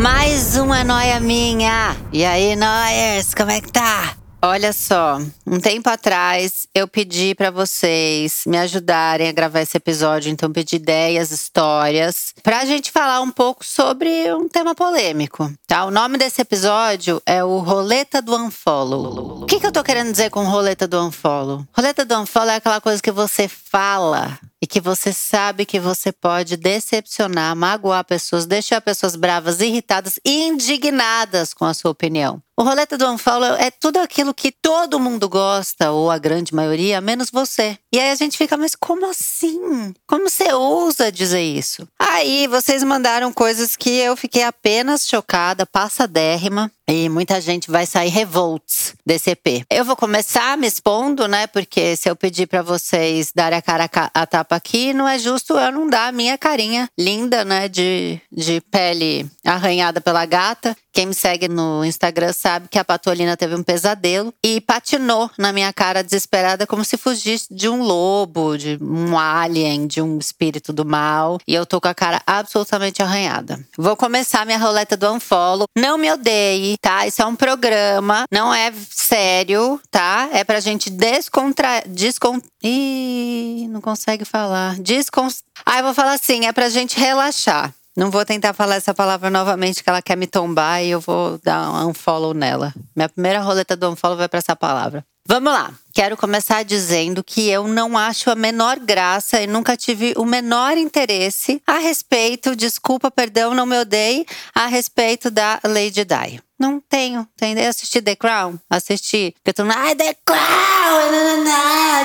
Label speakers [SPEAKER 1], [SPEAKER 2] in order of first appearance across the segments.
[SPEAKER 1] Mais uma noia minha! E aí, noias, como é que tá? Olha só, um tempo atrás eu pedi para vocês me ajudarem a gravar esse episódio, então pedi ideias, histórias, pra gente falar um pouco sobre um tema polêmico, tá? O nome desse episódio é o Roleta do Unfollow. O que, que eu tô querendo dizer com Roleta do Unfollow? Roleta do Unfollow é aquela coisa que você fala e que você sabe que você pode decepcionar, magoar pessoas, deixar pessoas bravas, irritadas indignadas com a sua opinião. O roleta do unfollow é tudo aquilo que todo mundo gosta, ou a grande maioria, menos você. E aí a gente fica, mas como assim? Como você ousa dizer isso? Aí vocês mandaram coisas que eu fiquei apenas chocada, passadérrima. E muita gente vai sair revolts desse EP. Eu vou começar me expondo, né? Porque se eu pedir para vocês darem a cara a tapa aqui, não é justo eu não dar a minha carinha linda, né? De, de pele arranhada pela gata. Quem me segue no Instagram sabe que a Patolina teve um pesadelo e patinou na minha cara desesperada como se fugisse de um lobo, de um alien, de um espírito do mal. E eu tô com a cara absolutamente arranhada. Vou começar minha roleta do unfollow. Não me odeie, tá? Isso é um programa, não é sério, tá? É pra gente descontrair. Descont... Ih, não consegue falar. Descon... Ah, eu vou falar assim: é pra gente relaxar. Não vou tentar falar essa palavra novamente, que ela quer me tombar e eu vou dar um unfollow nela. Minha primeira roleta do unfollow vai para essa palavra. Vamos lá. Quero começar dizendo que eu não acho a menor graça e nunca tive o menor interesse a respeito, desculpa, perdão, não me odeie, a respeito da Lady Di. Não tenho, entendeu? Assisti The Crown? Assisti. Porque tu não. Ai, The Crown!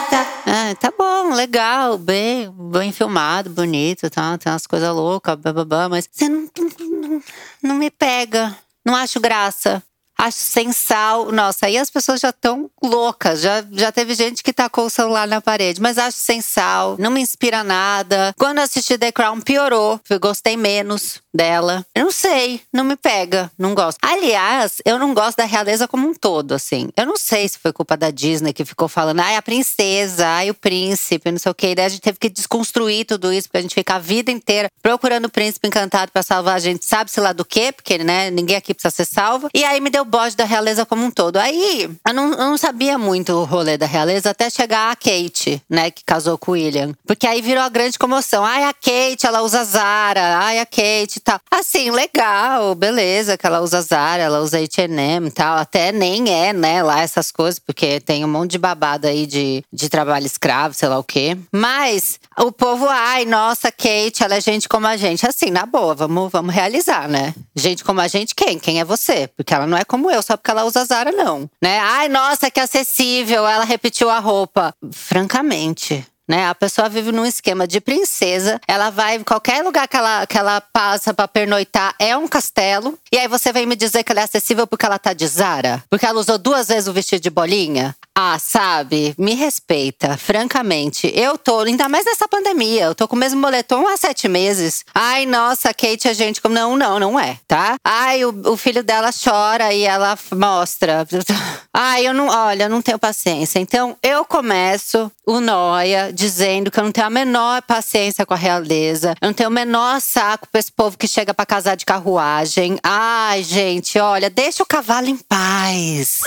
[SPEAKER 1] Tá. Ah, tá bom, legal, bem, bem filmado, bonito, tá? Tem umas coisas loucas, bababá, mas você não, não, não me pega. Não acho graça. Acho sem sal. Nossa, aí as pessoas já estão loucas. Já, já teve gente que tacou o celular na parede. Mas acho sem sal. Não me inspira nada. Quando assisti The Crown, piorou. Eu gostei menos dela. Eu não sei. Não me pega. Não gosto. Aliás, eu não gosto da realeza como um todo, assim. Eu não sei se foi culpa da Disney que ficou falando, ai, a princesa, ai, o príncipe, não sei o quê. Daí a gente teve que desconstruir tudo isso, porque a gente fica a vida inteira procurando o príncipe encantado para salvar a gente, sabe-se lá do quê? Porque, né, ninguém aqui precisa ser salvo. E aí me deu bode da realeza como um todo. Aí eu não, eu não sabia muito o rolê da realeza até chegar a Kate, né, que casou com o William. Porque aí virou a grande comoção. Ai, a Kate, ela usa Zara. Ai, a Kate tal. Assim, legal, beleza, que ela usa Zara, ela usa H&M e tal. Até nem é, né, lá essas coisas, porque tem um monte de babado aí de, de trabalho escravo, sei lá o quê. Mas o povo, ai, nossa, Kate, ela é gente como a gente. Assim, na boa, vamos, vamos realizar, né? Gente como a gente, quem? Quem é você? Porque ela não é como eu, só porque ela usa Zara, não. Né? Ai, nossa, que acessível, ela repetiu a roupa. Francamente, né? A pessoa vive num esquema de princesa, ela vai qualquer lugar que ela, que ela passa para pernoitar é um castelo. E aí você vem me dizer que ela é acessível porque ela tá de Zara? Porque ela usou duas vezes o vestido de bolinha? Ah, sabe? Me respeita, francamente. Eu tô, ainda mais nessa pandemia, eu tô com o mesmo moletom há sete meses. Ai, nossa, Kate, a gente. Não, não, não é, tá? Ai, o, o filho dela chora e ela mostra. Ai, eu não, olha, eu não tenho paciência. Então, eu começo o Noia dizendo que eu não tenho a menor paciência com a realeza. Eu não tenho o menor saco pra esse povo que chega para casar de carruagem. Ai, gente, olha, deixa o cavalo em paz.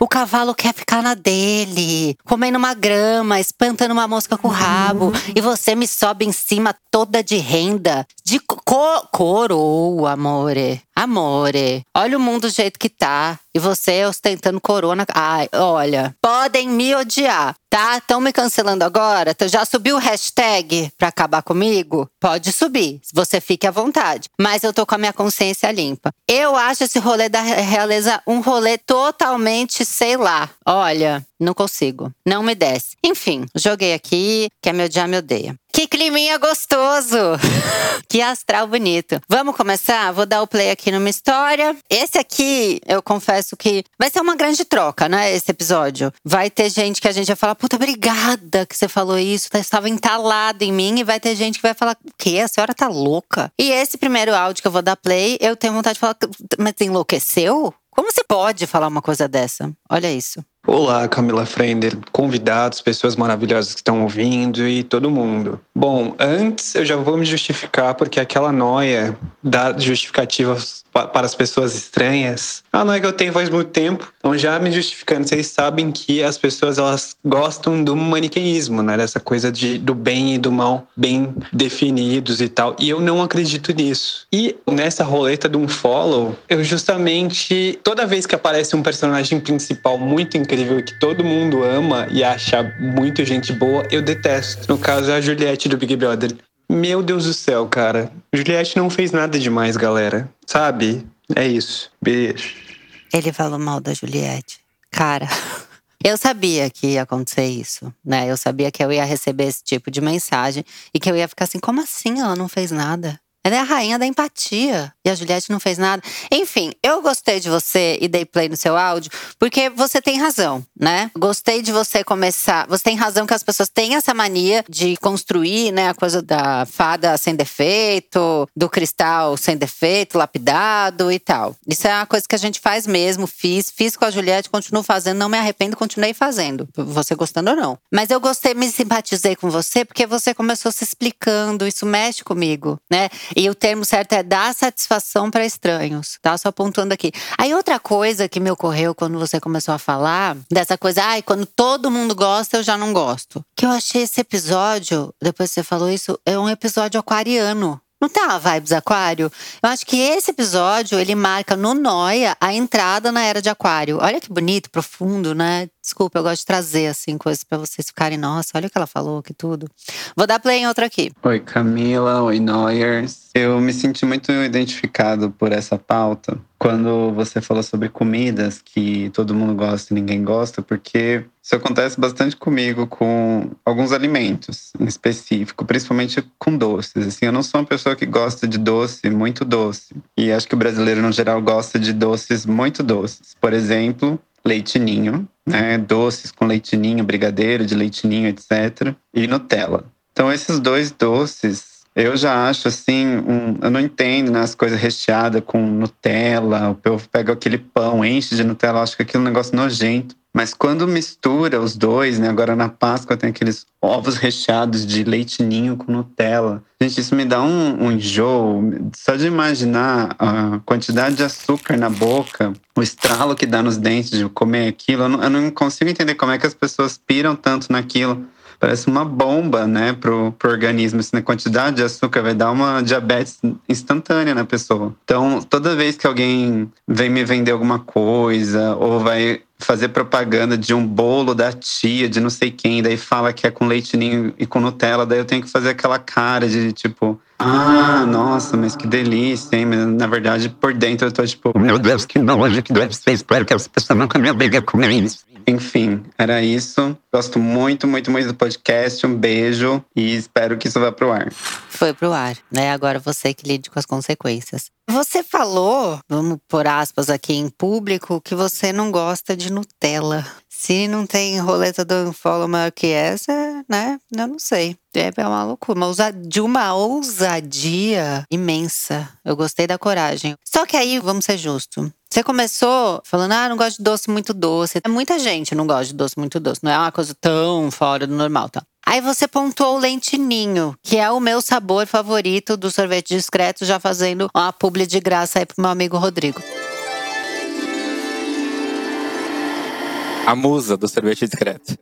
[SPEAKER 1] O cavalo quer ficar na dele, comendo uma grama, espantando uma mosca com o rabo. E você me sobe em cima toda de renda. De co coroa, amore. Amore. Olha o mundo do jeito que tá. E você ostentando corona. Ai, olha. Podem me odiar, tá? Estão me cancelando agora? Já subiu o hashtag pra acabar comigo? Pode subir. Você fique à vontade. Mas eu tô com a minha consciência limpa. Eu acho esse rolê da realeza um rolê totalmente, sei lá. Olha, não consigo. Não me desce. Enfim, joguei aqui. Quer me odiar, me odeia. Que climinha gostoso! que astral bonito. Vamos começar? Vou dar o play aqui numa história. Esse aqui, eu confesso que vai ser uma grande troca, né? Esse episódio. Vai ter gente que a gente vai falar, puta, obrigada que você falou isso, tá, estava entalado em mim. E vai ter gente que vai falar, quê? A senhora tá louca? E esse primeiro áudio que eu vou dar play, eu tenho vontade de falar, mas enlouqueceu? Como você pode falar uma coisa dessa? Olha isso.
[SPEAKER 2] Olá, Camila Frender, convidados, pessoas maravilhosas que estão ouvindo e todo mundo. Bom, antes eu já vou me justificar porque aquela noia da justificativa para as pessoas estranhas, a noia que eu tenho faz muito tempo. Então já me justificando, vocês sabem que as pessoas elas gostam do maniqueísmo, né? Dessa coisa de, do bem e do mal bem definidos e tal. E eu não acredito nisso. E nessa roleta de um follow, eu justamente toda vez que aparece um personagem principal muito incrível incrível que todo mundo ama e acha muito gente boa, eu detesto. No caso, é a Juliette do Big Brother. Meu Deus do céu, cara. Juliette não fez nada demais, galera. Sabe? É isso. Beijo.
[SPEAKER 1] Ele falou mal da Juliette. Cara, eu sabia que ia acontecer isso, né? Eu sabia que eu ia receber esse tipo de mensagem e que eu ia ficar assim: como assim ela não fez nada? Ela é a rainha da empatia. E a Juliette não fez nada. Enfim, eu gostei de você e dei play no seu áudio, porque você tem razão, né? Gostei de você começar. Você tem razão que as pessoas têm essa mania de construir, né, a coisa da fada sem defeito, do cristal sem defeito, lapidado e tal. Isso é uma coisa que a gente faz mesmo, fiz, fiz com a Juliette, continuo fazendo, não me arrependo, continuei fazendo. Você gostando ou não. Mas eu gostei, me simpatizei com você porque você começou se explicando, isso mexe comigo, né? E o termo certo é dar satisfação para estranhos, tá? Só apontando aqui. Aí outra coisa que me ocorreu quando você começou a falar dessa coisa, ai, quando todo mundo gosta, eu já não gosto. Que eu achei esse episódio, depois que você falou isso, é um episódio aquariano. Não uma vibes aquário? Eu acho que esse episódio, ele marca no Noia a entrada na era de aquário. Olha que bonito, profundo, né? Desculpa, eu gosto de trazer, assim, coisas para vocês ficarem, nossa, olha o que ela falou, que tudo. Vou dar play em outra aqui.
[SPEAKER 3] Oi, Camila. Oi, Noyers. Eu me senti muito identificado por essa pauta quando você falou sobre comidas que todo mundo gosta e ninguém gosta, porque isso acontece bastante comigo com alguns alimentos em específico, principalmente com doces. Assim, eu não sou uma pessoa que gosta de doce muito doce. E acho que o brasileiro, no geral, gosta de doces muito doces. Por exemplo, leitinho, né? Doces com leitinho, brigadeiro de leitinho, etc. E Nutella. Então, esses dois doces eu já acho assim, um, eu não entendo né, as coisas recheadas com Nutella. O povo pega aquele pão, enche de Nutella, acho que aquilo é um negócio nojento. Mas quando mistura os dois, né? Agora na Páscoa tem aqueles ovos recheados de leite ninho com Nutella. Gente, isso me dá um, um enjoo. Só de imaginar a quantidade de açúcar na boca, o estralo que dá nos dentes de comer aquilo, eu não, eu não consigo entender como é que as pessoas piram tanto naquilo parece uma bomba, né, pro, pro organismo. Assim, a quantidade de açúcar vai dar uma diabetes instantânea na pessoa. Então, toda vez que alguém vem me vender alguma coisa ou vai fazer propaganda de um bolo da tia, de não sei quem, daí fala que é com leitinho e com Nutella, daí eu tenho que fazer aquela cara de tipo, ah, nossa, mas que delícia, hein? Mas, na verdade, por dentro eu tô tipo, meu Deus, que nojo, que deve ser, espero que as pessoas nunca me obriguem a comer isso. Enfim, era isso. Gosto muito, muito, muito do podcast. Um beijo e espero que isso vá pro ar.
[SPEAKER 1] Foi pro ar, né? Agora você que lide com as consequências. Você falou, vamos por aspas aqui em público, que você não gosta de Nutella. Se não tem roleta do Unfollow maior que essa, né? Eu não sei. É, é uma loucura, uma de uma ousadia imensa. Eu gostei da coragem. Só que aí, vamos ser justos. Você começou falando, ah, não gosto de doce muito doce. Muita gente não gosta de doce muito doce. Não é uma coisa tão fora do normal, tá? Aí você pontuou o lentinho, que é o meu sabor favorito do sorvete discreto, já fazendo uma publi de graça aí pro meu amigo Rodrigo.
[SPEAKER 4] A musa do sorvete discreto.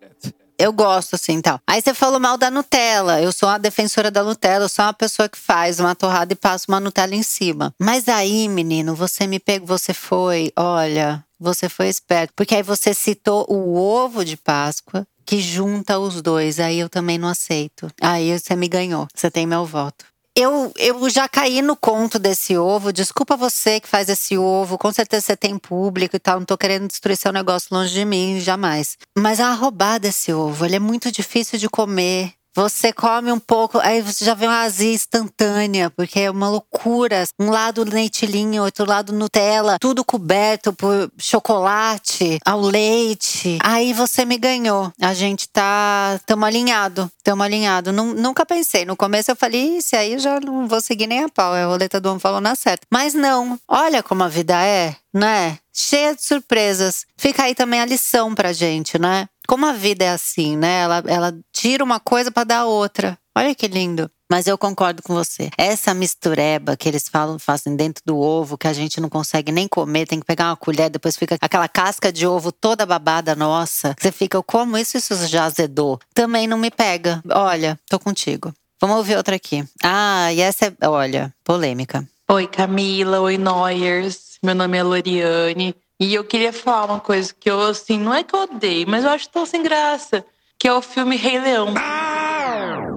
[SPEAKER 1] Eu gosto assim tal. Aí você falou mal da Nutella. Eu sou uma defensora da Nutella. Eu sou uma pessoa que faz uma torrada e passa uma Nutella em cima. Mas aí, menino, você me pegou, você foi, olha, você foi esperto. Porque aí você citou o ovo de Páscoa que junta os dois. Aí eu também não aceito. Aí você me ganhou. Você tem meu voto. Eu, eu já caí no conto desse ovo. Desculpa você que faz esse ovo. Com certeza você tem público e tal. Não tô querendo destruir seu negócio longe de mim, jamais. Mas a roubada desse ovo, ele é muito difícil de comer Você come um pouco, aí você já vê uma azia instantânea, porque é uma loucura. Um lado leitilhinho, outro lado Nutella, tudo coberto por chocolate, ao leite. Aí você me ganhou. A gente tá. Tamo alinhado. Tamo alinhado. Nunca pensei. No começo eu falei, isso aí eu já não vou seguir nem a pau. É a roleta do homem falou na certa. Mas não. Olha como a vida é, né? Cheia de surpresas. Fica aí também a lição pra gente, né? Como a vida é assim, né? Ela, ela tira uma coisa para dar outra. Olha que lindo. Mas eu concordo com você. Essa mistureba que eles falam, fazem dentro do ovo, que a gente não consegue nem comer, tem que pegar uma colher, depois fica aquela casca de ovo toda babada nossa. Você fica, como isso, isso já azedou. Também não me pega. Olha, tô contigo. Vamos ouvir outra aqui. Ah, e essa é, olha, polêmica.
[SPEAKER 5] Oi, Camila. Oi, Noyers. Meu nome é Loriane. E eu queria falar uma coisa que eu, assim, não é que eu odeio, mas eu acho tão sem graça. Que é o filme Rei Leão.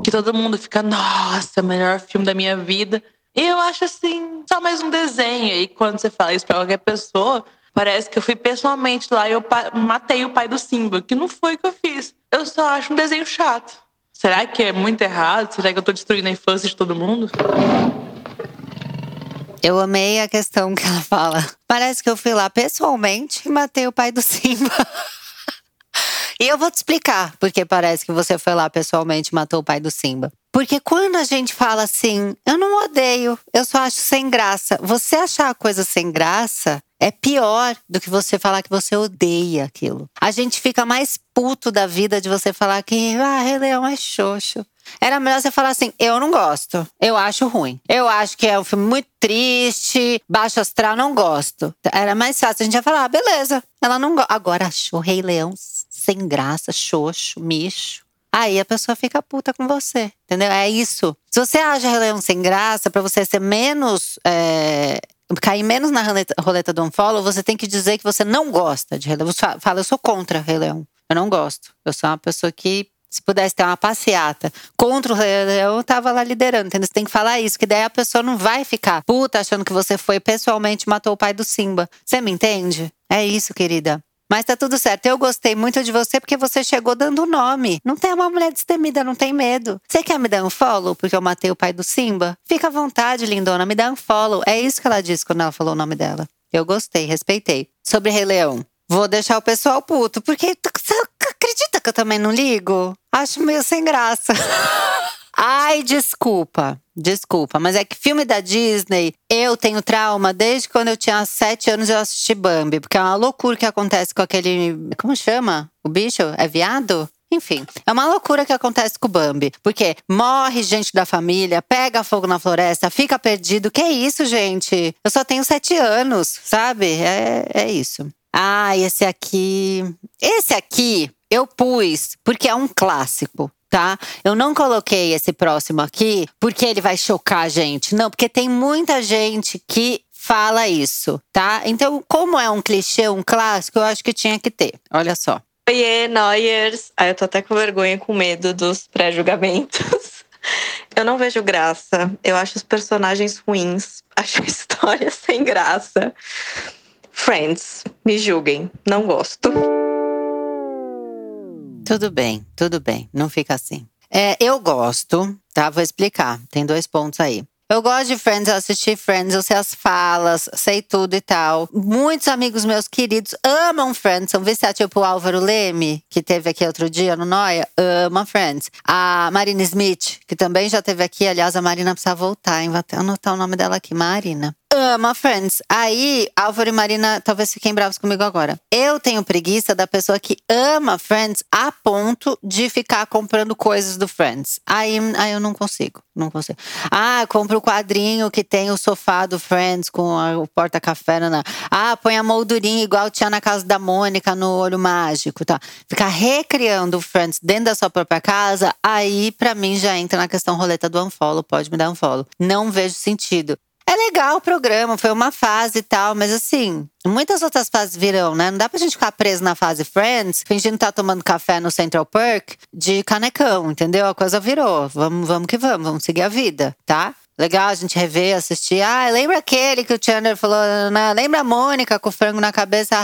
[SPEAKER 5] Que todo mundo fica, nossa, melhor filme da minha vida. E eu acho assim, só mais um desenho. E quando você fala isso pra qualquer pessoa, parece que eu fui pessoalmente lá e eu matei o pai do Simba, que não foi o que eu fiz. Eu só acho um desenho chato. Será que é muito errado? Será que eu tô destruindo a infância de todo mundo?
[SPEAKER 1] Eu amei a questão que ela fala. Parece que eu fui lá pessoalmente e matei o pai do Simba. e eu vou te explicar porque parece que você foi lá pessoalmente e matou o pai do Simba. Porque quando a gente fala assim, eu não odeio, eu só acho sem graça. Você achar a coisa sem graça é pior do que você falar que você odeia aquilo. A gente fica mais puto da vida de você falar que, ah, Rei Leão é xoxo. Era melhor você falar assim: eu não gosto, eu acho ruim. Eu acho que é um filme muito triste, baixo astral, não gosto. Era mais fácil. A gente ia falar: ah, beleza, ela não gosta. Agora achou Rei Leão sem graça, xoxo, micho. Aí a pessoa fica puta com você, entendeu? É isso. Se você acha Rei Leão sem graça, para você ser menos. É, cair menos na roleta, roleta do unfollow, você tem que dizer que você não gosta de Rei Leão. Você fala, eu sou contra Rei Leão. Eu não gosto. Eu sou uma pessoa que se pudesse ter uma passeata contra o leão, eu tava lá liderando, entendeu? Você tem que falar isso, que daí a pessoa não vai ficar puta achando que você foi pessoalmente matou o pai do Simba. Você me entende? É isso, querida. Mas tá tudo certo. Eu gostei muito de você porque você chegou dando nome. Não tem uma mulher destemida, não tem medo. Você quer me dar um follow porque eu matei o pai do Simba? Fica à vontade, lindona, me dá um follow. É isso que ela disse quando ela falou o nome dela. Eu gostei, respeitei. Sobre Rei Leão. Vou deixar o pessoal puto, porque acredita que eu também não ligo? Acho meio sem graça. Ai, desculpa, desculpa, mas é que filme da Disney, eu tenho trauma desde quando eu tinha sete anos eu assisti Bambi, porque é uma loucura que acontece com aquele. Como chama? O bicho? É viado? Enfim, é uma loucura que acontece com o Bambi. Porque morre gente da família, pega fogo na floresta, fica perdido. Que isso, gente? Eu só tenho sete anos, sabe? É, é isso. Ah, esse aqui. Esse aqui eu pus porque é um clássico. Tá? Eu não coloquei esse próximo aqui porque ele vai chocar a gente. Não, porque tem muita gente que fala isso, tá? Então, como é um clichê, um clássico, eu acho que tinha que ter. Olha só.
[SPEAKER 6] Oiê, Noyers. Ah, eu tô até com vergonha com medo dos pré-julgamentos. Eu não vejo graça. Eu acho os personagens ruins. Acho a história sem graça. Friends, me julguem, não gosto.
[SPEAKER 1] Tudo bem, tudo bem, não fica assim. É, eu gosto, tá? Vou explicar. Tem dois pontos aí. Eu gosto de Friends, eu assisti Friends, eu sei as falas, sei tudo e tal. Muitos amigos meus queridos amam Friends, são viciados, tipo o Álvaro Leme, que teve aqui outro dia no Noia, ama Friends. A Marina Smith, que também já teve aqui, aliás, a Marina precisa voltar, hein? Vou até anotar o nome dela aqui, Marina ama Friends. Aí, Álvaro e Marina talvez fiquem bravos comigo agora. Eu tenho preguiça da pessoa que ama Friends a ponto de ficar comprando coisas do Friends. Aí, aí eu não consigo, não consigo. Ah, compro o quadrinho que tem o sofá do Friends com a, o porta-café. Ah, põe a moldurinha igual tinha na casa da Mônica no Olho Mágico, tá? Ficar recriando o Friends dentro da sua própria casa, aí para mim já entra na questão roleta do unfollow, pode me dar um follow. Não vejo sentido. É legal o programa, foi uma fase e tal, mas assim, muitas outras fases virão, né? Não dá pra gente ficar preso na fase Friends, fingindo estar tá tomando café no Central Park de canecão, entendeu? A coisa virou. Vamos, vamos que vamos, vamos seguir a vida, tá? Legal a gente rever, assistir. Ah, lembra aquele que o Chandler falou, né? lembra a Mônica com o frango na cabeça?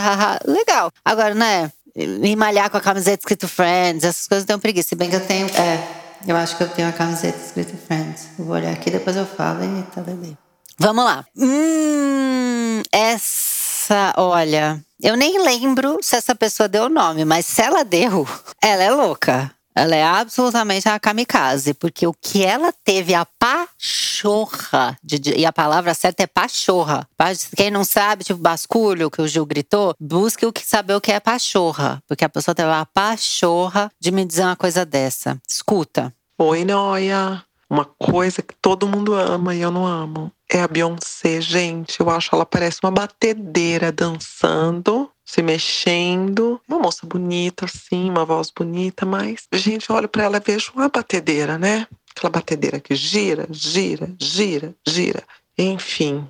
[SPEAKER 1] Legal. Agora, né? Me malhar com a camiseta escrito Friends, essas coisas tenho preguiça. Se bem que eu tenho. É, eu acho que eu tenho a camiseta escrita Friends. Vou olhar aqui, depois eu falo. Eita, bebê. Vamos lá. Hum, essa, olha, eu nem lembro se essa pessoa deu o nome, mas se ela deu, ela é louca. Ela é absolutamente a kamikaze, porque o que ela teve a pachorra, de, e a palavra certa é pachorra. Quem não sabe, tipo basculho, que o Gil gritou, busque o que saber o que é pachorra, porque a pessoa teve a pachorra de me dizer uma coisa dessa. Escuta.
[SPEAKER 7] Oi, Noia. Uma coisa que todo mundo ama e eu não amo é a Beyoncé, gente. Eu acho ela parece uma batedeira dançando, se mexendo. Uma moça bonita, assim, uma voz bonita, mas, gente, olho para ela e vejo uma batedeira, né? Aquela batedeira que gira, gira, gira, gira. Enfim,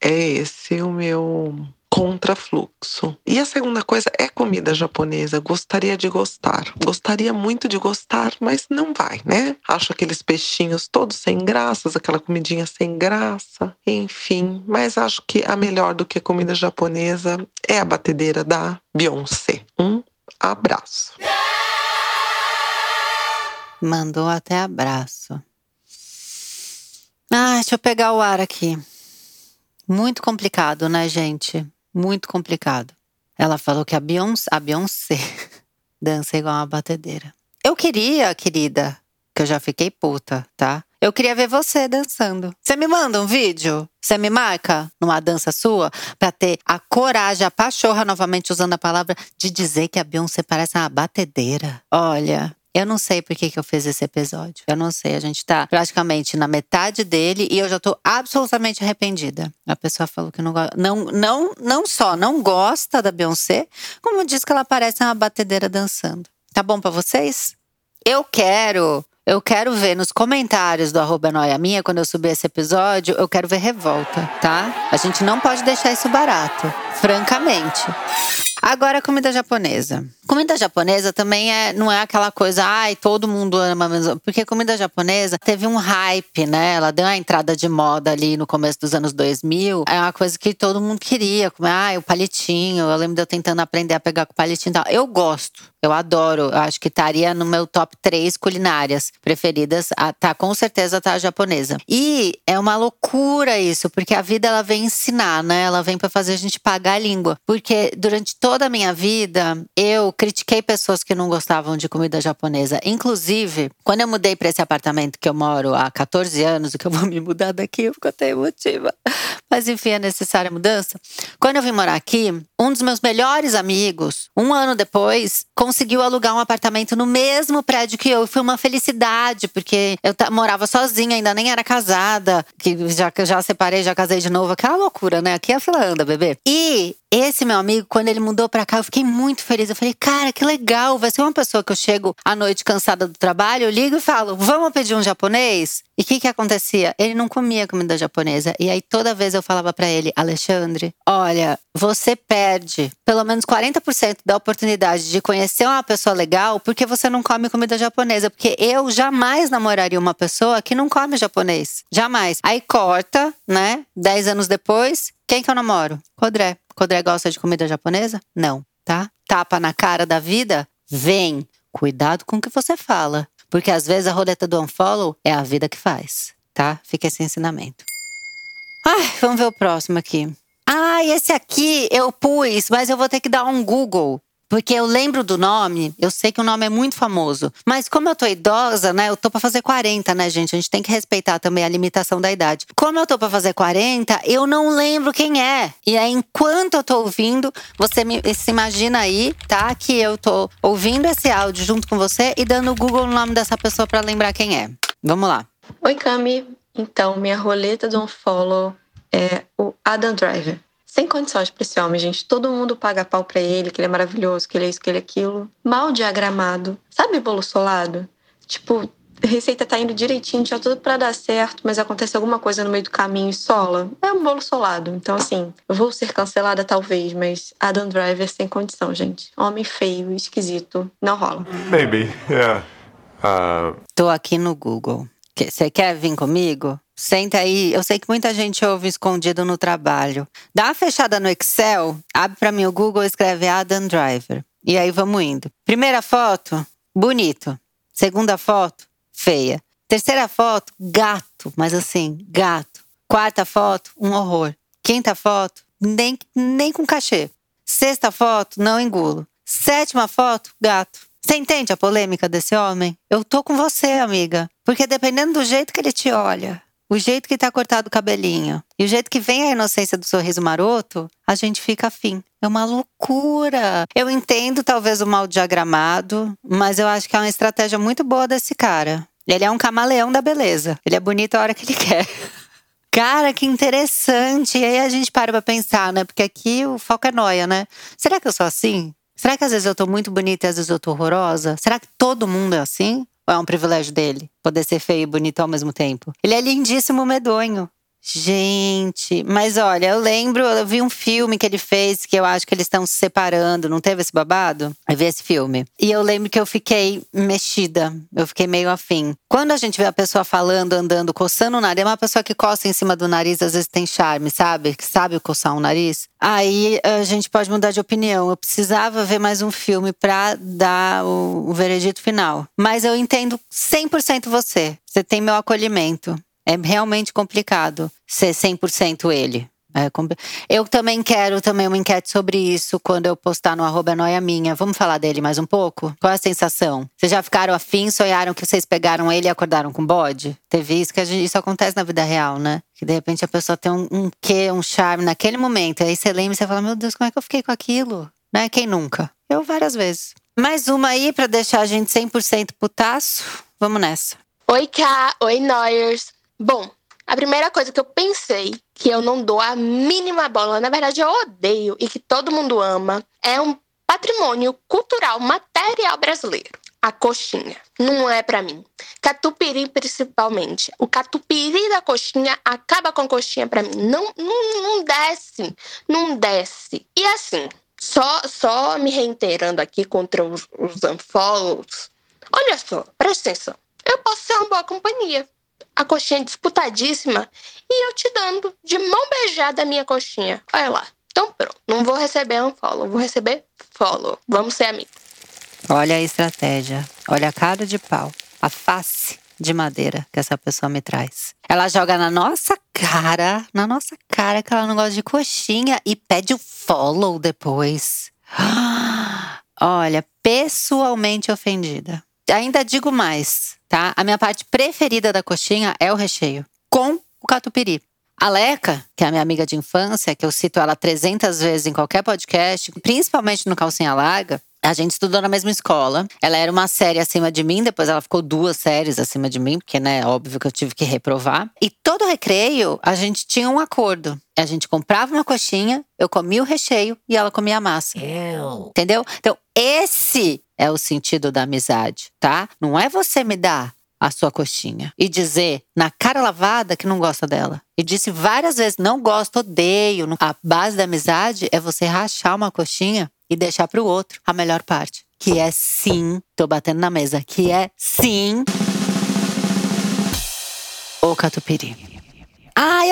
[SPEAKER 7] é esse o meu contrafluxo. E a segunda coisa é comida japonesa. Gostaria de gostar. Gostaria muito de gostar, mas não vai, né? Acho aqueles peixinhos todos sem graças, aquela comidinha sem graça, enfim. Mas acho que a melhor do que comida japonesa é a batedeira da Beyoncé. Um abraço.
[SPEAKER 1] Mandou até abraço. Ah, deixa eu pegar o ar aqui. Muito complicado, né, gente? Muito complicado. Ela falou que a Beyoncé, a Beyoncé dança igual uma batedeira. Eu queria, querida, que eu já fiquei puta, tá? Eu queria ver você dançando. Você me manda um vídeo? Você me marca numa dança sua para ter a coragem, a pachorra, novamente usando a palavra, de dizer que a Beyoncé parece uma batedeira. Olha, eu não sei por que, que eu fiz esse episódio. Eu não sei. A gente tá praticamente na metade dele e eu já tô absolutamente arrependida. A pessoa falou que não gosta. Não, não, não só não gosta da Beyoncé, como diz que ela parece uma batedeira dançando. Tá bom para vocês? Eu quero eu quero ver nos comentários do arroba noia minha, quando eu subir esse episódio, eu quero ver revolta, tá? A gente não pode deixar isso barato, francamente. Agora, comida japonesa. Comida japonesa também é, não é aquela coisa, ai, todo mundo ama, porque comida japonesa teve um hype, né? Ela deu uma entrada de moda ali no começo dos anos 2000. É uma coisa que todo mundo queria, comer, ai, o palitinho. Eu lembro de eu tentando aprender a pegar com o palitinho e tal. Eu gosto, eu adoro. Eu acho que estaria no meu top 3 culinárias preferidas. tá, com certeza tá a japonesa. E é uma loucura isso, porque a vida ela vem ensinar, né? Ela vem para fazer a gente pagar a língua. Porque durante toda a minha vida, eu critiquei pessoas que não gostavam de comida japonesa. Inclusive, quando eu mudei para esse apartamento que eu moro há 14 anos, que eu vou me mudar daqui, eu fico até emotiva. Mas enfim, é necessária a mudança. Quando eu vim morar aqui, um dos meus melhores amigos, um ano depois, conseguiu alugar um apartamento no mesmo prédio que eu. Foi uma felicidade, porque eu morava sozinha, ainda nem era casada, que já, já separei, já casei de novo. Aquela loucura, né? Aqui é a anda, bebê. E esse meu amigo, quando ele mudou pra cá, eu fiquei muito feliz. Eu falei, cara, que legal. Vai ser uma pessoa que eu chego à noite cansada do trabalho, eu ligo e falo, vamos pedir um japonês? E o que que acontecia? Ele não comia comida japonesa. E aí toda vez eu falava para ele, Alexandre, olha, você perde pelo menos 40% da oportunidade de conhecer uma pessoa legal porque você não come comida japonesa. Porque eu jamais namoraria uma pessoa que não come japonês. Jamais. Aí corta, né? Dez anos depois, quem que eu namoro? Codré. Codré gosta de comida japonesa? Não, tá? Tapa na cara da vida? Vem. Cuidado com o que você fala. Porque às vezes a roleta do unfollow é a vida que faz, tá? Fica esse ensinamento. Ai, vamos ver o próximo aqui. Ah, esse aqui eu pus, mas eu vou ter que dar um Google. Porque eu lembro do nome, eu sei que o nome é muito famoso. Mas como eu tô idosa, né? Eu tô pra fazer 40, né, gente? A gente tem que respeitar também a limitação da idade. Como eu tô pra fazer 40, eu não lembro quem é. E aí, enquanto eu tô ouvindo, você me, se imagina aí, tá? Que eu tô ouvindo esse áudio junto com você e dando o Google no nome dessa pessoa para lembrar quem é. Vamos lá.
[SPEAKER 6] Oi, Cami. Então, minha roleta do unfollow é o Adam Driver sem condições para esse homem, gente. Todo mundo paga pau para ele, que ele é maravilhoso, que ele é isso, que ele é aquilo. Mal diagramado. Sabe bolo solado? Tipo, receita tá indo direitinho, tinha tudo para dar certo, mas acontece alguma coisa no meio do caminho e sola. É um bolo solado. Então, assim, eu vou ser cancelada talvez, mas Adam Driver sem condição, gente. Homem feio, esquisito, não rola.
[SPEAKER 8] Maybe, yeah.
[SPEAKER 1] Uh... Tô aqui no Google. Você quer vir comigo? Senta aí. Eu sei que muita gente ouve escondido no trabalho. Dá uma fechada no Excel, abre para mim o Google escreve Adam Driver. E aí vamos indo. Primeira foto, bonito. Segunda foto, feia. Terceira foto, gato, mas assim, gato. Quarta foto, um horror. Quinta foto, nem, nem com cachê. Sexta foto, não engulo. Sétima foto, gato. Você entende a polêmica desse homem? Eu tô com você, amiga. Porque dependendo do jeito que ele te olha, o jeito que tá cortado o cabelinho e o jeito que vem a inocência do sorriso maroto, a gente fica afim. É uma loucura. Eu entendo talvez o mal diagramado, mas eu acho que é uma estratégia muito boa desse cara. Ele é um camaleão da beleza. Ele é bonito a hora que ele quer. Cara, que interessante. E aí a gente para pra pensar, né? Porque aqui o foco é noia, né? Será que eu sou assim? Será que às vezes eu tô muito bonita e às vezes eu tô horrorosa? Será que todo mundo é assim? Ou é um privilégio dele poder ser feio e bonito ao mesmo tempo? Ele é lindíssimo, medonho. Gente, mas olha, eu lembro, eu vi um filme que ele fez que eu acho que eles estão se separando, não teve esse babado? Eu vi esse filme. E eu lembro que eu fiquei mexida, eu fiquei meio afim. Quando a gente vê a pessoa falando, andando, coçando o nariz, é uma pessoa que coça em cima do nariz, às vezes tem charme, sabe? Que sabe coçar um nariz. Aí a gente pode mudar de opinião. Eu precisava ver mais um filme pra dar o, o veredito final. Mas eu entendo 100% você. Você tem meu acolhimento. É realmente complicado ser 100% ele. É, eu também quero também uma enquete sobre isso quando eu postar no arroba noia minha. Vamos falar dele mais um pouco? Qual é a sensação? Vocês já ficaram afim, sonharam que vocês pegaram ele e acordaram com bode? Teve isso, que gente, isso acontece na vida real, né? Que de repente a pessoa tem um, um quê, um charme naquele momento. Aí você lembra e você fala, meu Deus, como é que eu fiquei com aquilo? Né? Quem nunca? Eu várias vezes. Mais uma aí para deixar a gente 100% putaço. Vamos nessa.
[SPEAKER 8] Oi, Ká. Oi, Noyers. Bom, a primeira coisa que eu pensei, que eu não dou a mínima bola, na verdade eu odeio e que todo mundo ama, é um patrimônio cultural material brasileiro. A coxinha. Não é para mim. Catupiry, principalmente. O catupiry da coxinha acaba com a coxinha para mim. Não, não, não desce. Não desce. E assim, só, só me reiterando aqui contra os, os unfollows. Olha só, presta atenção. Eu posso ser uma boa companhia a coxinha disputadíssima e eu te dando de mão beijada a minha coxinha. Olha lá. Então pronto, não vou receber um follow, vou receber follow. Vamos ser amigos.
[SPEAKER 1] Olha a estratégia, olha a cara de pau, a face de madeira que essa pessoa me traz. Ela joga na nossa cara, na nossa cara que ela não gosta de coxinha e pede o follow depois. Olha, pessoalmente ofendida. Ainda digo mais, tá? A minha parte preferida da coxinha é o recheio, com o catupiry. A Leca, que é a minha amiga de infância, que eu cito ela 300 vezes em qualquer podcast, principalmente no Calcinha Larga, a gente estudou na mesma escola. Ela era uma série acima de mim, depois ela ficou duas séries acima de mim, porque, né, óbvio que eu tive que reprovar. E todo recreio, a gente tinha um acordo. A gente comprava uma coxinha, eu comia o recheio e ela comia a massa. Eu. Entendeu? Então, esse é o sentido da amizade, tá? Não é você me dar a sua coxinha e dizer na cara lavada que não gosta dela. E disse várias vezes: não gosto, odeio. A base da amizade é você rachar uma coxinha e deixar para o outro a melhor parte. Que é sim, tô batendo na mesa, que é sim o catupiry. Ai,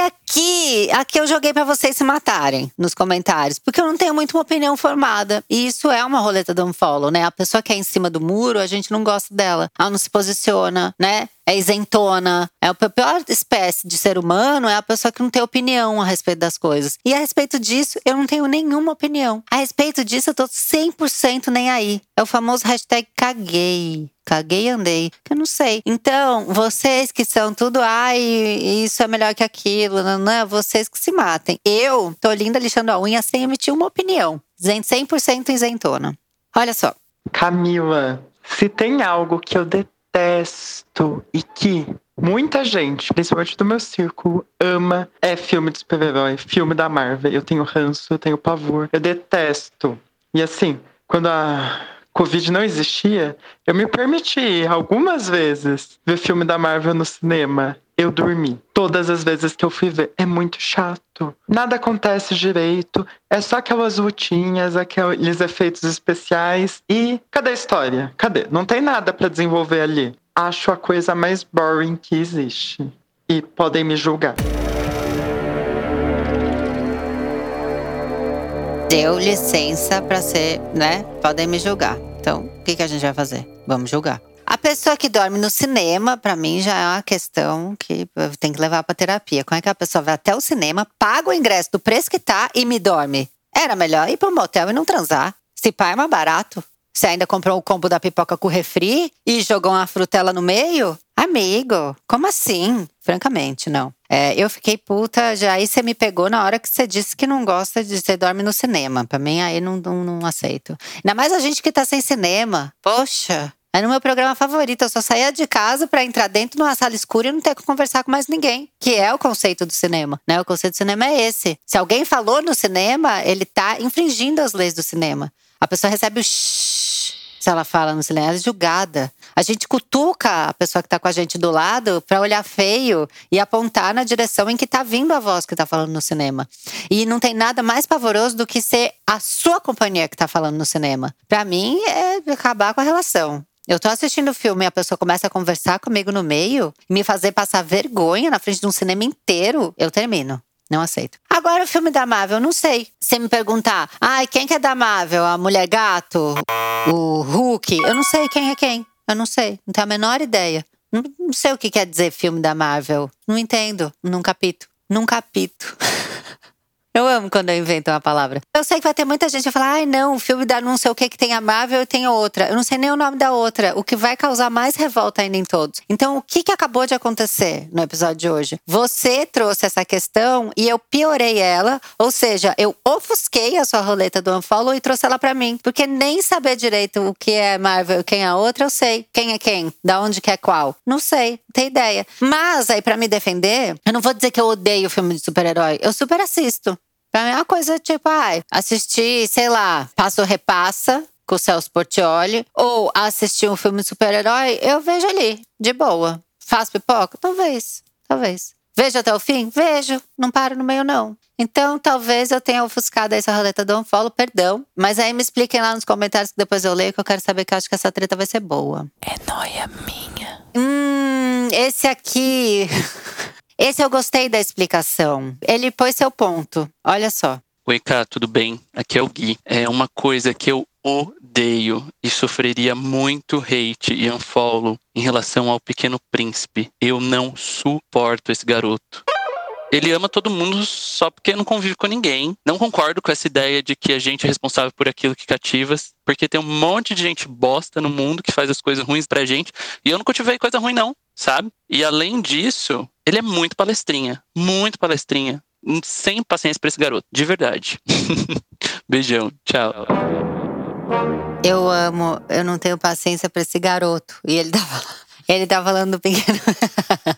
[SPEAKER 1] aqui, eu joguei para vocês se matarem nos comentários, porque eu não tenho muito uma opinião formada. E isso é uma roleta do unfollow, né? A pessoa que é em cima do muro, a gente não gosta dela. Ela não se posiciona, né? é isentona. É a pior espécie de ser humano é a pessoa que não tem opinião a respeito das coisas. E a respeito disso, eu não tenho nenhuma opinião. A respeito disso, eu tô 100% nem aí. É o famoso hashtag caguei. Caguei e andei. Que eu não sei. Então, vocês que são tudo, ai, isso é melhor que aquilo, não, não, vocês que se matem. Eu tô linda lixando a unha sem emitir uma opinião. 100% isentona. Olha só.
[SPEAKER 7] Camila, se tem algo que eu detesto e que muita gente, principalmente do meu círculo, ama é filme de super-herói, filme da Marvel. Eu tenho ranço, eu tenho pavor, eu detesto. E assim, quando a Covid não existia, eu me permiti algumas vezes ver filme da Marvel no cinema eu dormi. Todas as vezes que eu fui ver. É muito chato. Nada acontece direito. É só aquelas lutinhas, aqueles efeitos especiais. E cadê a história? Cadê? Não tem nada para desenvolver ali. Acho a coisa mais boring que existe. E podem me julgar.
[SPEAKER 1] Deu licença para ser, né? Podem me julgar. Então, o que, que a gente vai fazer? Vamos julgar. pessoa que dorme no cinema, pra mim, já é uma questão que tem que levar pra terapia. Como é que a pessoa vai até o cinema, paga o ingresso do preço que tá e me dorme? Era melhor ir pro motel e não transar. Se pá é mais barato. Você ainda comprou o combo da pipoca com refri e jogou uma frutela no meio? Amigo, como assim? Francamente, não. É, eu fiquei puta, já aí você me pegou na hora que você disse que não gosta de você dorme no cinema. Pra mim, aí não, não, não aceito. Ainda mais a gente que tá sem cinema. Poxa, é no meu programa favorito. Eu só saía de casa para entrar dentro de uma sala escura e não ter que conversar com mais ninguém. Que é o conceito do cinema, né? O conceito do cinema é esse. Se alguém falou no cinema, ele tá infringindo as leis do cinema. A pessoa recebe o shhh se ela fala no silêncio, é julgada. A gente cutuca a pessoa que está com a gente do lado para olhar feio e apontar na direção em que está vindo a voz que está falando no cinema. E não tem nada mais pavoroso do que ser a sua companhia que está falando no cinema. Para mim, é acabar com a relação. Eu tô assistindo o filme e a pessoa começa a conversar comigo no meio, me fazer passar vergonha na frente de um cinema inteiro, eu termino. Não aceito. Agora o filme da Marvel, não sei. Se me perguntar, ai, quem que é da Marvel? A Mulher Gato? O Hulk? Eu não sei quem é quem. Eu não sei. Não tenho a menor ideia. Não, não sei o que quer dizer filme da Marvel. Não entendo. Num capítulo. Num capítulo. Eu amo quando eu invento uma palavra. Eu sei que vai ter muita gente que vai falar: ai, não, o filme da não sei o que que tem a Marvel e tem outra. Eu não sei nem o nome da outra, o que vai causar mais revolta ainda em todos. Então, o que, que acabou de acontecer no episódio de hoje? Você trouxe essa questão e eu piorei ela, ou seja, eu ofusquei a sua roleta do Unfollow e trouxe ela para mim. Porque nem saber direito o que é Marvel e quem é a outra, eu sei. Quem é quem? Da onde que é qual? Não sei, não tenho ideia. Mas aí, para me defender, eu não vou dizer que eu odeio filme de super-herói. Eu super assisto. Pra mim é uma coisa tipo, ai, assistir, sei lá, Passo Repassa com o Celso Portioli, ou assistir um filme de super-herói, eu vejo ali, de boa. Faz pipoca? Talvez, talvez. Vejo até o fim? Vejo. Não paro no meio, não. Então, talvez eu tenha ofuscado essa roleta do unfollow, perdão. Mas aí me expliquem lá nos comentários que depois eu leio, que eu quero saber que eu acho que essa treta vai ser boa.
[SPEAKER 5] É noia minha.
[SPEAKER 1] Hum, esse aqui. Esse eu gostei da explicação. Ele pôs seu ponto. Olha só.
[SPEAKER 9] Oi, Cá, tudo bem? Aqui é o Gui. É uma coisa que eu odeio e sofreria muito hate e unfollow em relação ao Pequeno Príncipe. Eu não suporto esse garoto. Ele ama todo mundo só porque não convive com ninguém. Não concordo com essa ideia de que a gente é responsável por aquilo que cativas, porque tem um monte de gente bosta no mundo que faz as coisas ruins pra gente, e eu nunca tive coisa ruim não, sabe? E além disso, ele é muito palestrinha, muito palestrinha. Sem paciência pra esse garoto, de verdade. Beijão, tchau.
[SPEAKER 1] Eu amo, eu não tenho paciência pra esse garoto. E ele tá, ele tá falando do pequeno.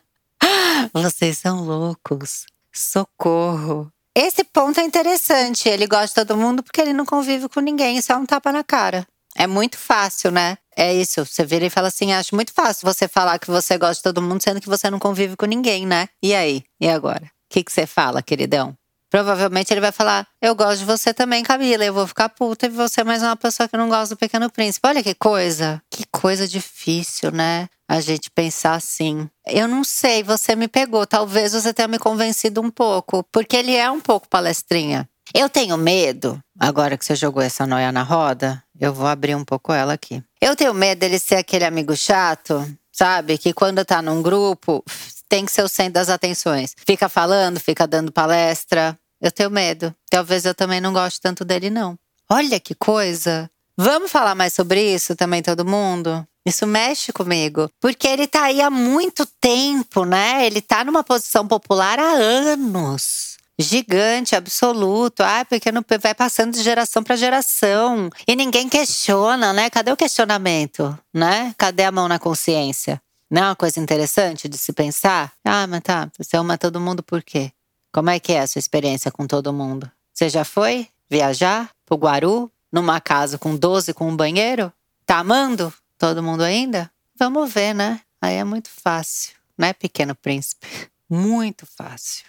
[SPEAKER 1] Vocês são loucos. Socorro. Esse ponto é interessante. Ele gosta de todo mundo porque ele não convive com ninguém. Isso é um tapa na cara. É muito fácil, né? É isso. Você vira e fala assim: acho muito fácil você falar que você gosta de todo mundo, sendo que você não convive com ninguém, né? E aí? E agora? O que, que você fala, queridão? Provavelmente ele vai falar: Eu gosto de você também, Camila. Eu vou ficar puta e você é mais uma pessoa que não gosta do Pequeno Príncipe. Olha que coisa. Que coisa difícil, né? A gente pensar assim. Eu não sei, você me pegou. Talvez você tenha me convencido um pouco. Porque ele é um pouco palestrinha. Eu tenho medo, agora que você jogou essa noia na roda, eu vou abrir um pouco ela aqui. Eu tenho medo dele ser aquele amigo chato, sabe? Que quando tá num grupo, tem que ser o centro das atenções. Fica falando, fica dando palestra. Eu tenho medo. Talvez eu também não goste tanto dele, não. Olha que coisa! Vamos falar mais sobre isso também, todo mundo? Isso mexe comigo. Porque ele tá aí há muito tempo, né? Ele tá numa posição popular há anos gigante, absoluto. Ah, porque não vai passando de geração para geração e ninguém questiona, né? Cadê o questionamento, né? Cadê a mão na consciência? Não é uma coisa interessante de se pensar? Ah, mas tá, você ama todo mundo por quê? Como é que é a sua experiência com todo mundo? Você já foi viajar pro Guaru, numa casa com 12 com um banheiro? Tá amando todo mundo ainda? Vamos ver, né? Aí é muito fácil, né, pequeno príncipe? Muito fácil.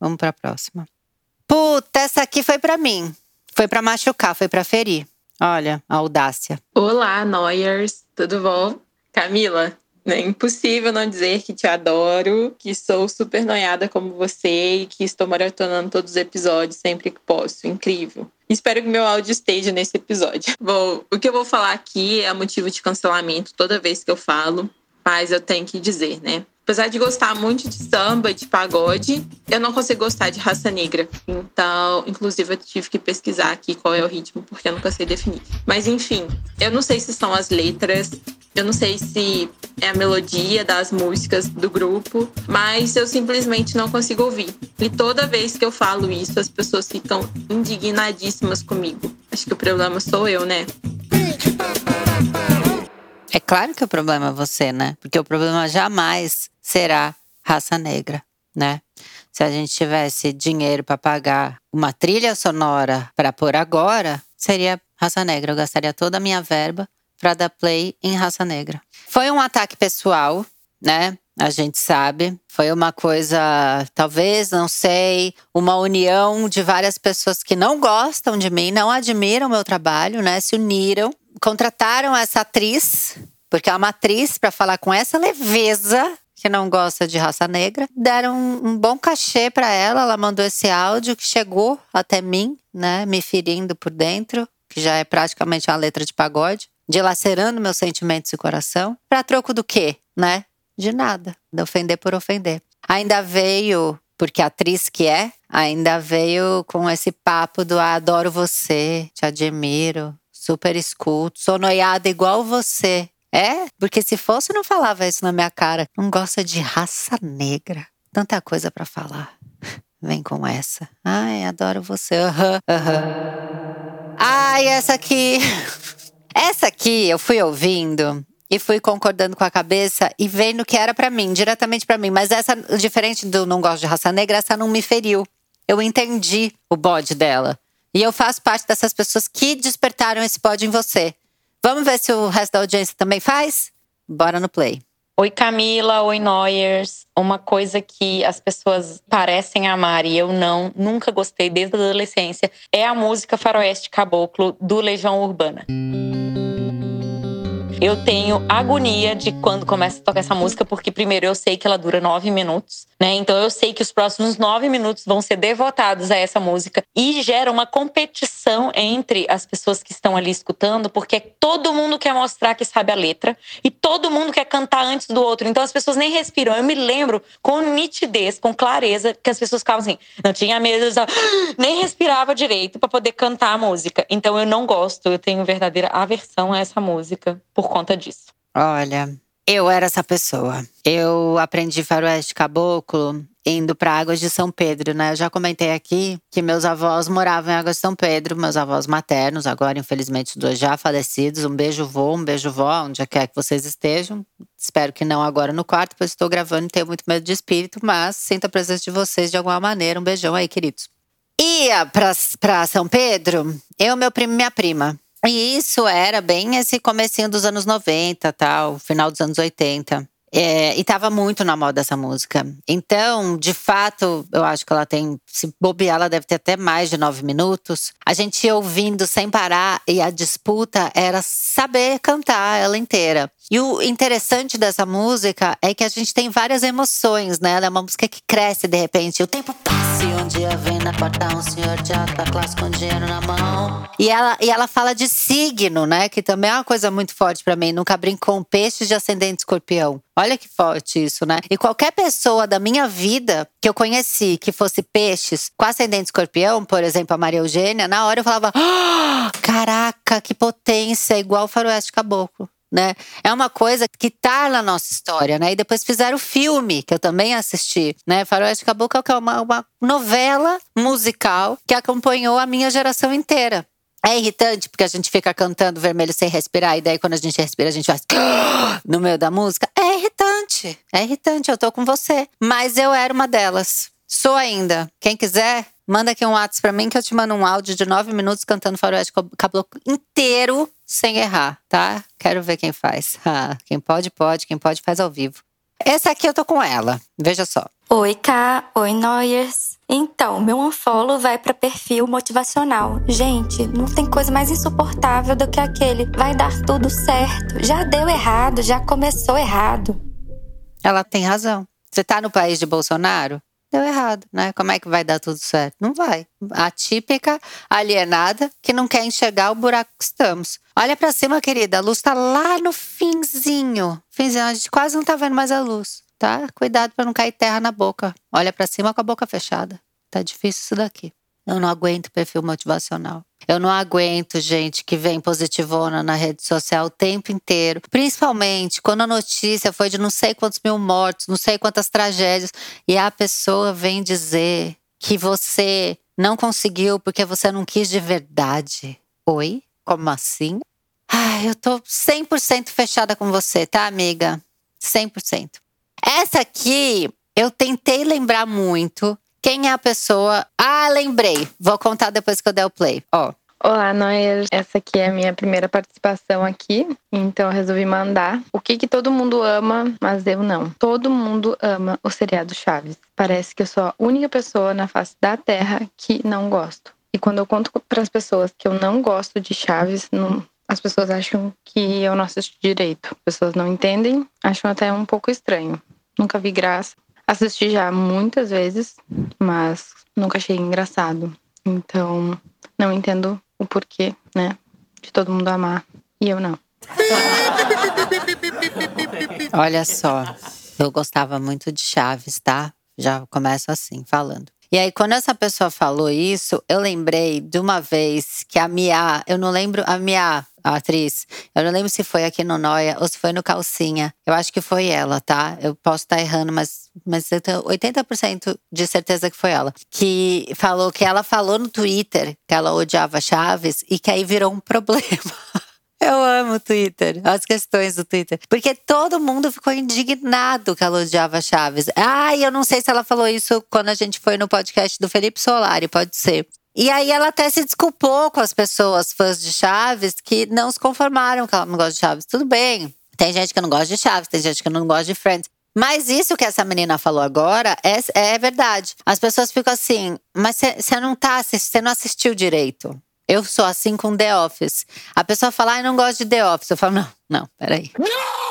[SPEAKER 1] Vamos para a próxima. Puta, essa aqui foi para mim. Foi para machucar, foi para ferir. Olha, a audácia.
[SPEAKER 10] Olá, Noyers. Tudo bom? Camila, É impossível não dizer que te adoro, que sou super noiada como você e que estou maratonando todos os episódios sempre que posso. Incrível. Espero que meu áudio esteja nesse episódio. Bom, o que eu vou falar aqui é motivo de cancelamento toda vez que eu falo, mas eu tenho que dizer, né? Apesar de gostar muito de samba, de pagode, eu não consigo gostar de raça negra. Então, inclusive, eu tive que pesquisar aqui qual é o ritmo, porque eu nunca sei definir. Mas, enfim, eu não sei se são as letras, eu não sei se é a melodia das músicas do grupo, mas eu simplesmente não consigo ouvir. E toda vez que eu falo isso, as pessoas ficam indignadíssimas comigo. Acho que o problema sou eu, né?
[SPEAKER 1] É claro que o problema é você, né? Porque o problema jamais será raça negra, né? Se a gente tivesse dinheiro para pagar uma trilha sonora para pôr agora, seria raça negra. Eu gastaria toda a minha verba para dar play em raça negra. Foi um ataque pessoal, né? A gente sabe. Foi uma coisa, talvez, não sei, uma união de várias pessoas que não gostam de mim, não admiram o meu trabalho, né? Se uniram contrataram essa atriz, porque é uma atriz para falar com essa leveza que não gosta de raça negra. Deram um, bom cachê para ela, ela mandou esse áudio que chegou até mim, né, me ferindo por dentro, que já é praticamente uma letra de pagode, dilacerando meus sentimentos e coração. Para troco do quê, né? De nada, de ofender por ofender. Ainda veio porque a atriz que é, ainda veio com esse papo do ah, adoro você, te admiro, super escuto, sou noiada igual você. É, porque se fosse não falava isso na minha cara. Não gosta de raça negra. Tanta coisa para falar. Vem com essa. Ai, adoro você. Aham, uhum, aham. Uhum. Ai, essa aqui. Essa aqui eu fui ouvindo e fui concordando com a cabeça e vendo que era para mim, diretamente para mim. Mas essa, diferente do não gosto de raça negra, essa não me feriu. Eu entendi o bode dela. E eu faço parte dessas pessoas que despertaram esse pódio em você. Vamos ver se o resto da audiência também faz? Bora no play.
[SPEAKER 11] Oi Camila, oi Noyers. Uma coisa que as pessoas parecem amar e eu não, nunca gostei desde a adolescência, é a música Faroeste Caboclo do Legião Urbana. Eu tenho agonia de quando começa a tocar essa música, porque primeiro eu sei que ela dura nove minutos, né? Então eu sei que os próximos nove minutos vão ser devotados a essa música e gera uma competição entre as pessoas que estão ali escutando, porque todo mundo quer mostrar que sabe a letra e todo mundo quer cantar antes do outro. Então as pessoas nem respiram. Eu me lembro com nitidez, com clareza, que as pessoas ficavam assim, não tinha medo, nem respirava direito para poder cantar a música. Então eu não gosto, eu tenho verdadeira aversão a essa música por conta disso.
[SPEAKER 1] Olha, eu era essa pessoa. Eu aprendi faroeste caboclo indo para Águas de São Pedro, né? Eu já comentei aqui que meus avós moravam em Águas de São Pedro, meus avós maternos, agora infelizmente dois já falecidos. Um beijo vô, um beijo vó, onde quer que vocês estejam. Espero que não agora no quarto, pois estou gravando e tenho muito medo de espírito, mas sinto a presença de vocês de alguma maneira. Um beijão aí, queridos. Ia para São Pedro, eu, meu primo e minha prima. E isso era bem esse comecinho dos anos 90, tal, final dos anos 80. É, e tava muito na moda essa música. Então, de fato, eu acho que ela tem. Se bobear, ela deve ter até mais de nove minutos. A gente ia ouvindo sem parar e a disputa era saber cantar ela inteira. E o interessante dessa música é que a gente tem várias emoções, né? Ela é uma música que cresce de repente. O tempo passa e um dia vem na porta um senhor de alta classe com dinheiro na mão. E ela, e ela fala de signo, né? Que também é uma coisa muito forte para mim. Nunca brinco com peixes de ascendente escorpião. Olha que forte isso, né? E qualquer pessoa da minha vida que eu conheci que fosse peixes com ascendente escorpião, por exemplo, a Maria Eugênia, na hora eu falava: oh, caraca, que potência, igual o faroeste caboclo né? É uma coisa que tá na nossa história, né? E depois fizeram o filme, que eu também assisti, né? Faroeste Caboclo, que é uma, uma novela musical que acompanhou a minha geração inteira. É irritante porque a gente fica cantando vermelho sem respirar, e daí quando a gente respira, a gente faz no meio da música. É irritante, é irritante, eu tô com você. Mas eu era uma delas. Sou ainda. Quem quiser, Manda aqui um WhatsApp pra mim que eu te mando um áudio de nove minutos cantando Faroeste Caboclo inteiro sem errar, tá? Quero ver quem faz. Ah, quem pode, pode. Quem pode, faz ao vivo. Essa aqui eu tô com ela. Veja só.
[SPEAKER 12] Oi, K. Oi, Noyers. Então, meu unfollow vai para perfil motivacional. Gente, não tem coisa mais insuportável do que aquele vai dar tudo certo. Já deu errado, já começou errado.
[SPEAKER 1] Ela tem razão. Você tá no país de Bolsonaro? Deu errado, né? Como é que vai dar tudo certo? Não vai. A típica alienada que não quer enxergar o buraco que estamos. Olha para cima, querida. A luz tá lá no finzinho. Finzinho, a gente quase não tá vendo mais a luz tá? Cuidado para não cair terra na boca. Olha para cima com a boca fechada. Tá difícil isso daqui. Eu não aguento perfil motivacional. Eu não aguento gente que vem positivona na rede social o tempo inteiro. Principalmente quando a notícia foi de não sei quantos mil mortos, não sei quantas tragédias. E a pessoa vem dizer que você não conseguiu porque você não quis de verdade. Oi? Como assim? Ai, eu tô 100% fechada com você, tá, amiga? 100%. Essa aqui eu tentei lembrar muito. Quem é a pessoa? Ah, lembrei. Vou contar depois que eu der o play. Ó.
[SPEAKER 13] Olá, Noia. Essa aqui é a minha primeira participação aqui, então eu resolvi mandar. O que que todo mundo ama, mas eu não. Todo mundo ama o seriado Chaves. Parece que eu sou a única pessoa na face da Terra que não gosto. E quando eu conto para as pessoas que eu não gosto de Chaves, não, as pessoas acham que eu não assisto direito. As pessoas não entendem, acham até um pouco estranho. Nunca vi graça. Assisti já muitas vezes, mas nunca achei engraçado. Então, não entendo o porquê, né, de todo mundo amar e eu não.
[SPEAKER 1] Olha só, eu gostava muito de Chaves, tá? Já começo assim, falando. E aí, quando essa pessoa falou isso, eu lembrei de uma vez que a Mia, eu não lembro, a Mia, a atriz, eu não lembro se foi aqui no Noia ou se foi no Calcinha. Eu acho que foi ela, tá? Eu posso estar errando, mas, mas eu tenho 80% de certeza que foi ela. Que falou que ela falou no Twitter que ela odiava Chaves e que aí virou um problema. Eu amo o Twitter, as questões do Twitter. Porque todo mundo ficou indignado que ela odiava Chaves. Ah, eu não sei se ela falou isso quando a gente foi no podcast do Felipe Solari, pode ser. E aí ela até se desculpou com as pessoas fãs de Chaves que não se conformaram que ela não gosta de Chaves. Tudo bem, tem gente que não gosta de Chaves, tem gente que não gosta de Friends. Mas isso que essa menina falou agora é, é verdade. As pessoas ficam assim, mas você não tá, você não assistiu direito. Eu sou assim com The Office. A pessoa fala, ai, não gosto de The Office. Eu falo, não, não, peraí. Não!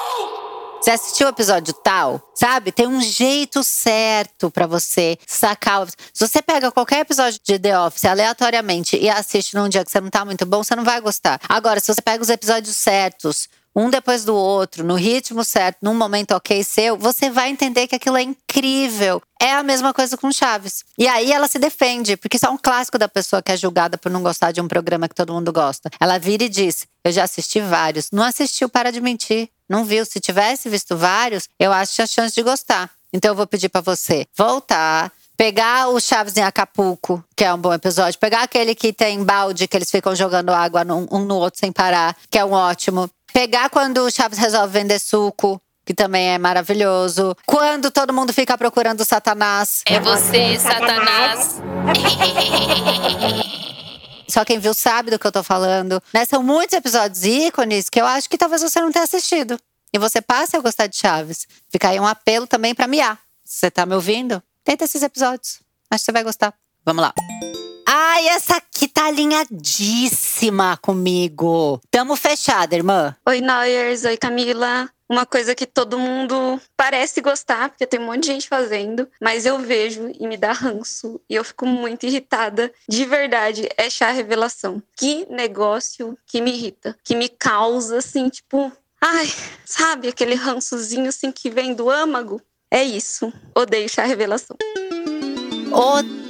[SPEAKER 1] Você assistiu o episódio tal? Sabe? Tem um jeito certo para você sacar. Se você pega qualquer episódio de The Office aleatoriamente e assiste num dia que você não tá muito bom, você não vai gostar. Agora, se você pega os episódios certos, um depois do outro, no ritmo certo, num momento ok seu, você vai entender que aquilo é incrível. É a mesma coisa com Chaves. E aí ela se defende, porque isso é um clássico da pessoa que é julgada por não gostar de um programa que todo mundo gosta. Ela vira e diz: Eu já assisti vários. Não assistiu, para de mentir. Não viu. Se tivesse visto vários, eu acho que tinha chance de gostar. Então eu vou pedir para você voltar, Pegar o Chaves em Acapulco, que é um bom episódio. Pegar aquele que tem balde, que eles ficam jogando água um no outro sem parar, que é um ótimo. Pegar quando o Chaves resolve vender suco, que também é maravilhoso. Quando todo mundo fica procurando Satanás.
[SPEAKER 11] É você, Satanás.
[SPEAKER 1] Só quem viu sabe do que eu tô falando. Né? São muitos episódios ícones que eu acho que talvez você não tenha assistido. E você passe a gostar de Chaves. Fica aí um apelo também pra Mia. Você tá me ouvindo? Tenta esses episódios. Acho que você vai gostar. Vamos lá. Ai, essa aqui tá alinhadíssima comigo. Tamo fechada, irmã.
[SPEAKER 14] Oi, Noyers. Oi, Camila. Uma coisa que todo mundo parece gostar, porque tem um monte de gente fazendo, mas eu vejo e me dá ranço e eu fico muito irritada. De verdade, é chá revelação. Que negócio que me irrita, que me causa assim, tipo, ai, sabe aquele rançozinho assim que vem do âmago? É isso. Odeio chá revelação.
[SPEAKER 1] Odeio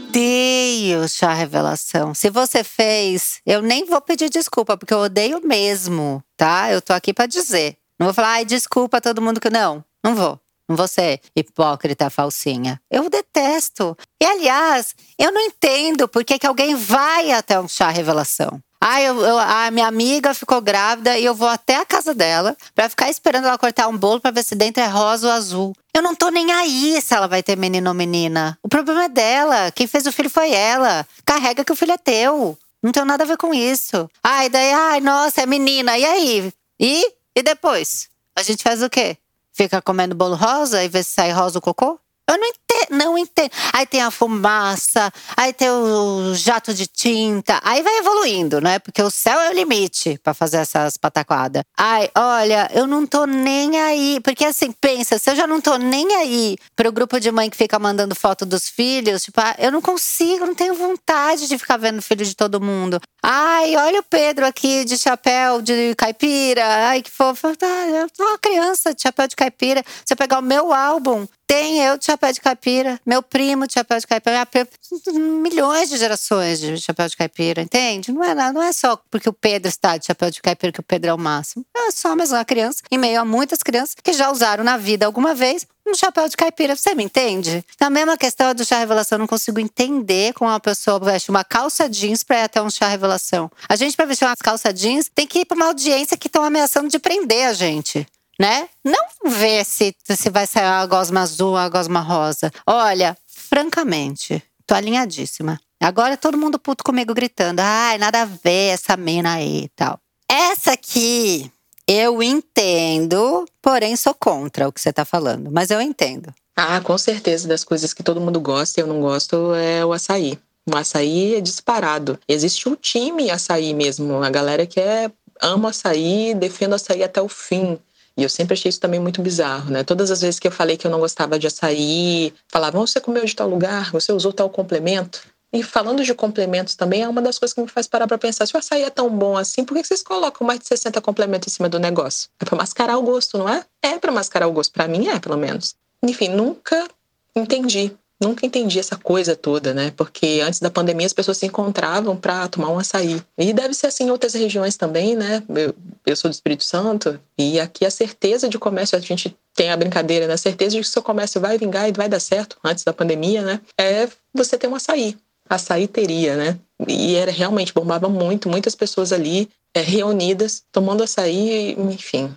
[SPEAKER 1] chá revelação. Se você fez, eu nem vou pedir desculpa, porque eu odeio mesmo, tá? Eu tô aqui para dizer. Não vou falar, ai, desculpa todo mundo que. Não, não vou. Não vou ser hipócrita, falsinha. Eu detesto. E aliás, eu não entendo por que, que alguém vai até um chá revelação. Ah, eu, eu, a minha amiga ficou grávida e eu vou até a casa dela para ficar esperando ela cortar um bolo para ver se dentro é rosa ou azul. Eu não tô nem aí se ela vai ter menino ou menina. O problema é dela. Quem fez o filho foi ela. Carrega que o filho é teu. Não tem nada a ver com isso. Ai, daí, ai, nossa, é menina. E aí? E? E depois? A gente faz o quê? fica comendo bolo rosa e vê se sai rosa o cocô? Eu não entendo, não entendo. Aí tem a fumaça, aí tem o jato de tinta, aí vai evoluindo, né? Porque o céu é o limite para fazer essas pataquadas. Ai, olha, eu não tô nem aí. Porque assim, pensa, se eu já não tô nem aí pro grupo de mãe que fica mandando foto dos filhos, tipo, ah, eu não consigo, não tenho vontade de ficar vendo filho de todo mundo. Ai, olha o Pedro aqui de chapéu de caipira. Ai, que fofo. Ah, eu tô uma criança de chapéu de caipira. Se eu pegar o meu álbum, tem eu de chapéu de caipira, meu primo de chapéu de caipira, milhões de gerações de chapéu de caipira, entende? Não é, não é só porque o Pedro está de chapéu de caipira que o Pedro é o máximo. É só mais uma criança, em meio a muitas crianças que já usaram na vida alguma vez um chapéu de caipira. Você me entende? A mesma questão do chá revelação, eu não consigo entender como uma pessoa veste uma calça jeans para ir até um chá revelação. A gente, para vestir uma calça jeans, tem que ir para uma audiência que estão ameaçando de prender a gente né? Não ver se, se vai sair uma gosma azul, uma gosma rosa. Olha, francamente, tô alinhadíssima. Agora todo mundo puto comigo gritando: ai, nada a ver essa mina aí e tal. Essa aqui eu entendo, porém sou contra o que você tá falando, mas eu entendo.
[SPEAKER 7] Ah, com certeza, das coisas que todo mundo gosta e eu não gosto é o açaí. O açaí é disparado. Existe um time açaí mesmo, a galera que é ama açaí, defende açaí até o fim. E eu sempre achei isso também muito bizarro, né? Todas as vezes que eu falei que eu não gostava de açaí, falavam, você comeu de tal lugar, você usou tal complemento. E falando de complementos também, é uma das coisas que me faz parar para pensar: se o açaí é tão bom assim, por que vocês colocam mais de 60 complementos em cima do negócio? É para mascarar o gosto, não é? É para mascarar o gosto. Para mim é, pelo menos. Enfim, nunca entendi Nunca entendi essa coisa toda, né? Porque antes da pandemia as pessoas se encontravam para tomar um açaí. E deve ser assim em outras regiões também, né? Eu, eu sou do Espírito Santo e aqui a certeza de comércio, a gente tem a brincadeira, né? A certeza de que seu comércio vai vingar e vai dar certo antes da pandemia, né? É você ter um açaí. Açaí teria, né? E era realmente, bombava muito, muitas pessoas ali é, reunidas, tomando açaí, enfim,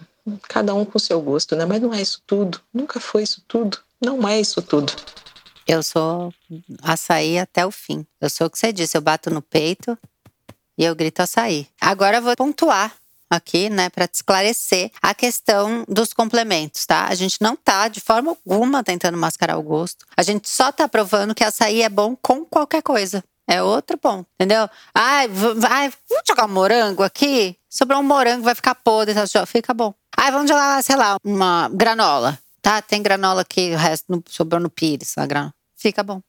[SPEAKER 7] cada um com seu gosto, né? Mas não é isso tudo, nunca foi isso tudo, não é isso tudo.
[SPEAKER 1] Eu sou açaí até o fim. Eu sou o que você disse, eu bato no peito e eu grito açaí. Agora eu vou pontuar aqui, né, para te esclarecer a questão dos complementos, tá? A gente não tá de forma alguma tentando mascarar o gosto. A gente só tá provando que açaí é bom com qualquer coisa. É outro ponto, entendeu? Ai, vai, vamos jogar um morango aqui? Sobrou um morango, vai ficar podre, tá? fica bom. Ai, vamos jogar, sei lá, uma granola. Tá, tem granola aqui, o resto no, sobrou no pires, a granola. Fica bom.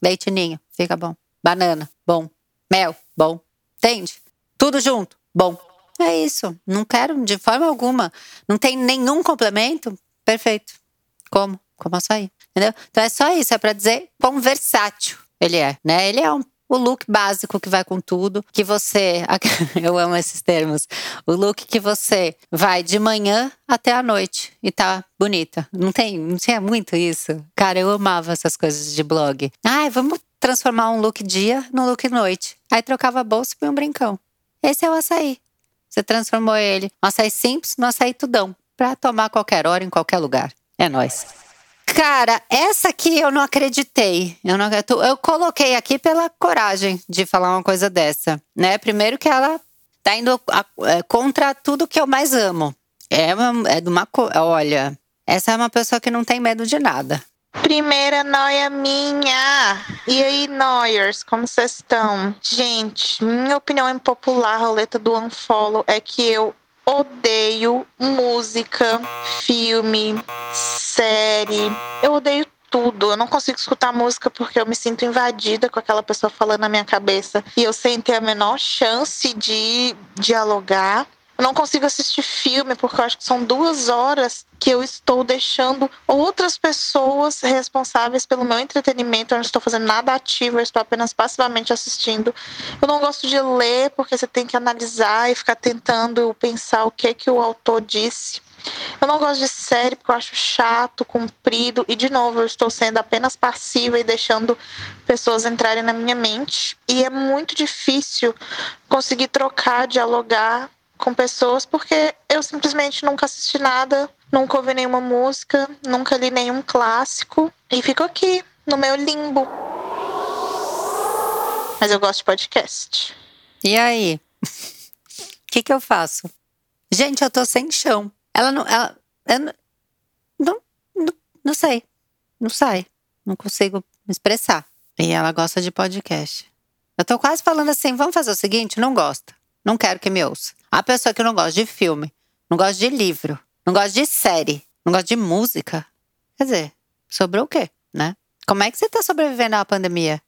[SPEAKER 1] Leite ninho, fica bom. Banana, bom. Mel, bom. Entende? Tudo junto, bom. É isso. Não quero de forma alguma. Não tem nenhum complemento? Perfeito. Como? Como açaí. Entendeu? Então é só isso. É para dizer quão versátil ele é, né? Ele é um o look básico que vai com tudo, que você, eu amo esses termos, o look que você vai de manhã até a noite e tá bonita. Não tem, não tinha muito isso. Cara, eu amava essas coisas de blog. Ai, vamos transformar um look dia no look noite. Aí trocava a bolsa e um brincão. Esse é o açaí. Você transformou ele, um açaí simples, no açaí tudão, para tomar qualquer hora, em qualquer lugar. É nós. Cara, essa aqui eu não acreditei. Eu, não, eu coloquei aqui pela coragem de falar uma coisa dessa, né? Primeiro que ela tá indo a, é, contra tudo que eu mais amo. É, uma, é de uma. Olha, essa é uma pessoa que não tem medo de nada.
[SPEAKER 15] Primeira noia minha. E aí, Noyers, como vocês estão? Gente, minha opinião impopular, roleta do Unfollow, é que eu odeio música, filme, série. Eu odeio tudo. Eu não consigo escutar música porque eu me sinto invadida com aquela pessoa falando na minha cabeça e eu sem ter a menor chance de dialogar. Eu não consigo assistir filme porque eu acho que são duas horas que eu estou deixando outras pessoas responsáveis pelo meu entretenimento. Eu não estou fazendo nada ativo, eu estou apenas passivamente assistindo. Eu não gosto de ler porque você tem que analisar e ficar tentando pensar o que é que o autor disse. Eu não gosto de série porque eu acho chato, comprido e de novo eu estou sendo apenas passiva e deixando pessoas entrarem na minha mente. E é muito difícil conseguir trocar, dialogar com pessoas porque eu simplesmente nunca assisti nada, nunca ouvi nenhuma música, nunca li nenhum clássico e fico aqui no meu limbo. Mas eu gosto de podcast.
[SPEAKER 1] E aí? O que, que eu faço? Gente, eu tô sem chão. Ela não. Ela, ela não sei. Não sai. Não consigo me expressar. E ela gosta de podcast. Eu tô quase falando assim: vamos fazer o seguinte? Não gosta. Não quero que me ouça. A pessoa que não gosta de filme, não gosta de livro, não gosta de série, não gosta de música. Quer dizer, sobrou o quê, né? Como é que você tá sobrevivendo à pandemia?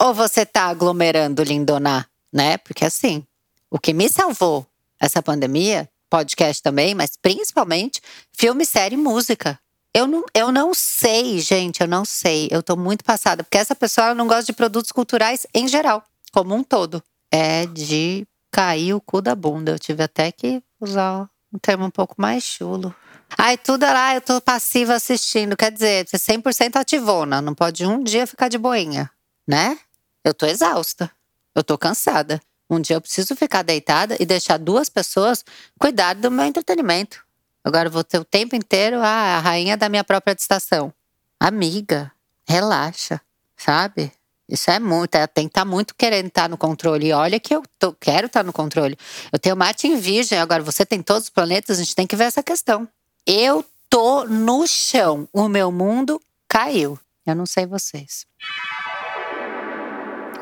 [SPEAKER 1] Ou você tá aglomerando lindoná, né? Porque assim, o que me salvou essa pandemia, podcast também, mas principalmente filme, série e música. Eu não, eu não sei, gente, eu não sei. Eu tô muito passada, porque essa pessoa não gosta de produtos culturais em geral, como um todo. É de cair o cu da bunda. Eu tive até que usar um termo um pouco mais chulo. Ai, tudo lá, eu tô passiva assistindo. Quer dizer, você é 100% ativona. Não pode um dia ficar de boinha, né? Eu tô exausta. Eu tô cansada. Um dia eu preciso ficar deitada e deixar duas pessoas cuidar do meu entretenimento. Agora eu vou ter o tempo inteiro ah, a rainha da minha própria estação. Amiga, relaxa, sabe? Isso é muito, tem que estar tá muito querendo estar tá no controle. E olha que eu tô, quero estar tá no controle. Eu tenho Marte em Virgem, agora você tem todos os planetas, a gente tem que ver essa questão. Eu tô no chão, o meu mundo caiu. Eu não sei vocês.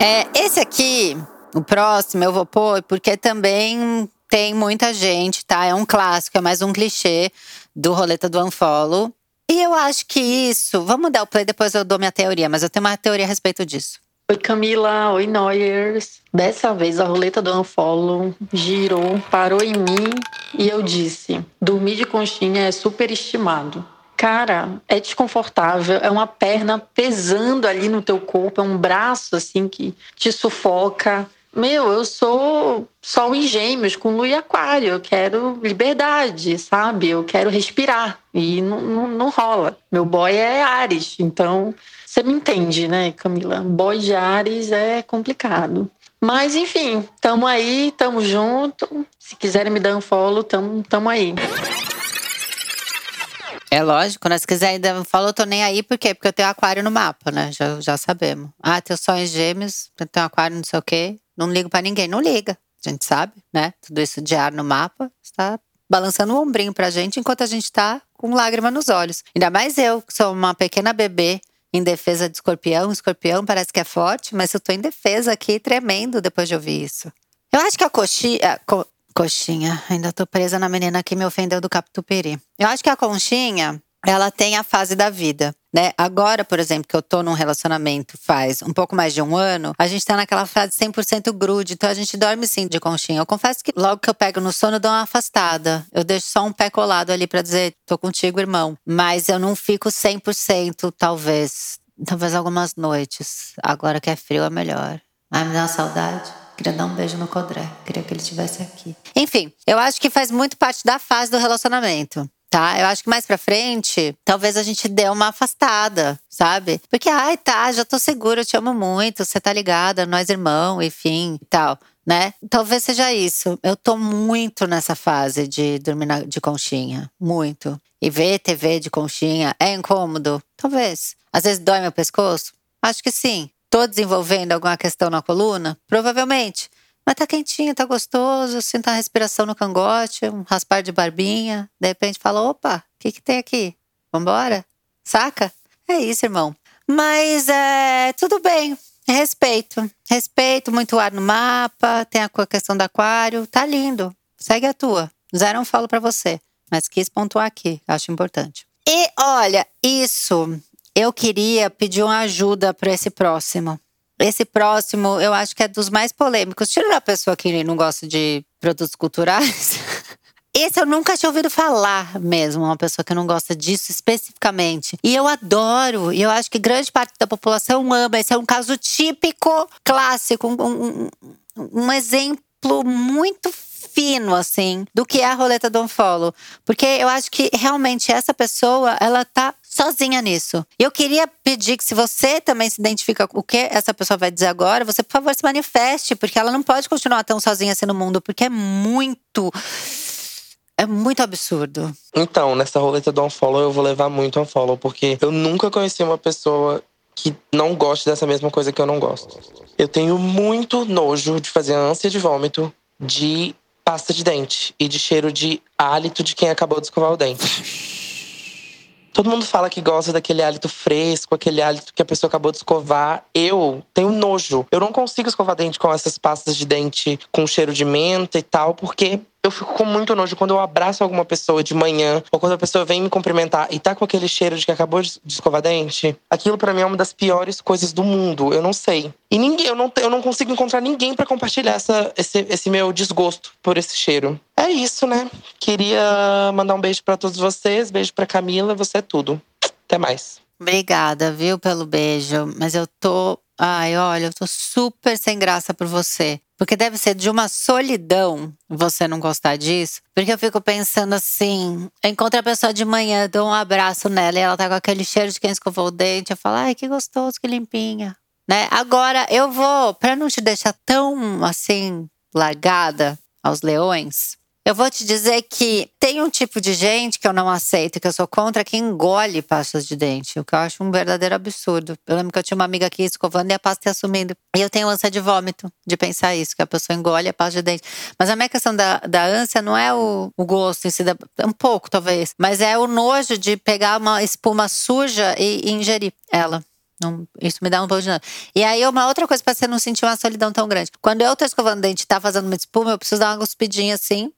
[SPEAKER 1] É, esse aqui, o próximo, eu vou pôr porque também tem muita gente, tá? É um clássico, é mais um clichê do Roleta do Unfollow. E eu acho que isso. Vamos dar o play, depois eu dou minha teoria, mas eu tenho uma teoria a respeito disso.
[SPEAKER 5] Oi Camila, oi Noyers. Dessa vez a roleta do Unfollow girou, parou em mim e eu disse: dormir de conchinha é superestimado. Cara, é desconfortável, é uma perna pesando ali no teu corpo, é um braço assim que te sufoca. Meu, eu sou sol em gêmeos com lua e aquário. Eu quero liberdade, sabe? Eu quero respirar. E não, não, não rola. Meu boy é Ares. Então, você me entende, né, Camila? Boy de Ares é complicado. Mas, enfim, tamo aí, tamo junto. Se quiserem me dar um follow, tamo, tamo aí.
[SPEAKER 1] É lógico, né? Se quiser ainda um follow, eu tô nem aí. Por quê? Porque eu tenho aquário no mapa, né? Já, já sabemos. Ah, teu sol em gêmeos, tem um aquário não sei o quê. Não ligo para ninguém, não liga. A gente sabe, né? Tudo isso de ar no mapa está balançando o um ombrinho pra gente enquanto a gente tá com lágrima nos olhos. Ainda mais eu, que sou uma pequena bebê em defesa de escorpião. Escorpião parece que é forte, mas eu tô em defesa aqui, tremendo depois de ouvir isso. Eu acho que a coxinha. Co, coxinha, ainda tô presa na menina que me ofendeu do Capituperi. Eu acho que a conchinha, ela tem a fase da vida. Né? Agora, por exemplo, que eu tô num relacionamento faz um pouco mais de um ano, a gente tá naquela fase 100% grude, então a gente dorme sim de conchinha. Eu confesso que logo que eu pego no sono, eu dou uma afastada. Eu deixo só um pé colado ali para dizer, tô contigo, irmão. Mas eu não fico 100%, talvez. Talvez algumas noites. Agora que é frio é melhor. Ai, me dá uma saudade. Queria dar um beijo no Codré. Queria que ele estivesse aqui. Enfim, eu acho que faz muito parte da fase do relacionamento tá? Eu acho que mais pra frente, talvez a gente dê uma afastada, sabe? Porque, ai, tá, já tô segura, eu te amo muito, você tá ligada, nós irmão, enfim, tal. Né? Talvez seja isso. Eu tô muito nessa fase de dormir na, de conchinha. Muito. E ver TV de conchinha é incômodo? Talvez. Às vezes dói meu pescoço? Acho que sim. Tô desenvolvendo alguma questão na coluna? Provavelmente. Mas tá quentinho, tá gostoso, sinto a respiração no cangote, um raspar de barbinha. De repente fala: opa, o que, que tem aqui? Vambora? Saca? É isso, irmão. Mas é tudo bem. Respeito. Respeito, muito ar no mapa, tem a questão do aquário. Tá lindo. Segue a tua. Zero um falo para você. Mas quis pontuar aqui, acho importante. E olha, isso eu queria pedir uma ajuda para esse próximo. Esse próximo, eu acho que é dos mais polêmicos. Tirando a pessoa que não gosta de produtos culturais. Esse eu nunca tinha ouvido falar mesmo, uma pessoa que não gosta disso especificamente. E eu adoro, e eu acho que grande parte da população ama. Esse é um caso típico, clássico, um, um, um exemplo muito fino, assim, do que é a roleta do unfollow. Porque eu acho que realmente essa pessoa, ela tá sozinha nisso. Eu queria pedir que se você também se identifica com o que essa pessoa vai dizer agora, você por favor se manifeste, porque ela não pode continuar tão sozinha assim no mundo, porque é muito é muito absurdo.
[SPEAKER 16] Então, nessa roleta do unfollow eu vou levar muito unfollow, porque eu nunca conheci uma pessoa que não goste dessa mesma coisa que eu não gosto. Eu tenho muito nojo de fazer ânsia de vômito, de pasta de dente e de cheiro de hálito de quem acabou de escovar o dente. Todo mundo fala que gosta daquele hálito fresco, aquele hálito que a pessoa acabou de escovar. Eu tenho nojo. Eu não consigo escovar dente com essas pastas de dente com cheiro de menta e tal, porque eu fico com muito nojo quando eu abraço alguma pessoa de manhã ou quando a pessoa vem me cumprimentar e tá com aquele cheiro de que acabou de escovar dente. Aquilo para mim é uma das piores coisas do mundo. Eu não sei. E ninguém, eu não, eu não consigo encontrar ninguém para compartilhar essa, esse, esse meu desgosto por esse cheiro. É isso, né? Queria mandar um beijo para todos vocês, beijo para Camila, você é tudo. Até mais.
[SPEAKER 1] Obrigada, viu, pelo beijo. Mas eu tô. Ai, olha, eu tô super sem graça por você. Porque deve ser de uma solidão você não gostar disso. Porque eu fico pensando assim: eu encontro a pessoa de manhã, dou um abraço nela e ela tá com aquele cheiro de quem escovou o dente. Eu falo, ai, que gostoso, que limpinha. Né? Agora eu vou, pra não te deixar tão assim, largada aos leões, eu vou te dizer que tem um tipo de gente que eu não aceito, que eu sou contra, que engole pastas de dente, o que eu acho um verdadeiro absurdo. Eu lembro que eu tinha uma amiga aqui escovando e a pasta ia sumindo. E eu tenho ânsia de vômito de pensar isso, que a pessoa engole a pasta de dente. Mas a minha questão da, da ânsia não é o, o gosto em si, da, um pouco talvez, mas é o nojo de pegar uma espuma suja e, e ingerir ela. Não, isso me dá um pouco de nojo. E aí, uma outra coisa pra você não sentir uma solidão tão grande. Quando eu tô escovando dente e tá fazendo uma espuma, eu preciso dar uma cuspidinha assim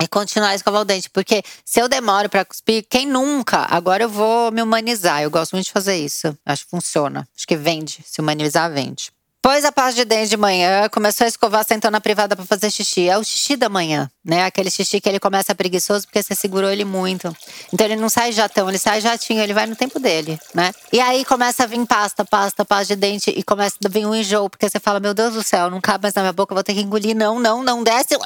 [SPEAKER 1] e continuar a escovar o dente. Porque se eu demoro para cuspir, quem nunca? Agora eu vou me humanizar. Eu gosto muito de fazer isso. Acho que funciona. Acho que vende. Se humanizar, vende. Pôs a pasta de dente de manhã, começou a escovar, sentou na privada para fazer xixi. É o xixi da manhã, né? Aquele xixi que ele começa preguiçoso porque você segurou ele muito. Então ele não sai jatão, ele sai jatinho, ele vai no tempo dele, né? E aí começa a vir pasta, pasta, pasta de dente e começa a vir um enjoo, porque você fala: Meu Deus do céu, não cabe mais na minha boca, vou ter que engolir. Não, não, não desce.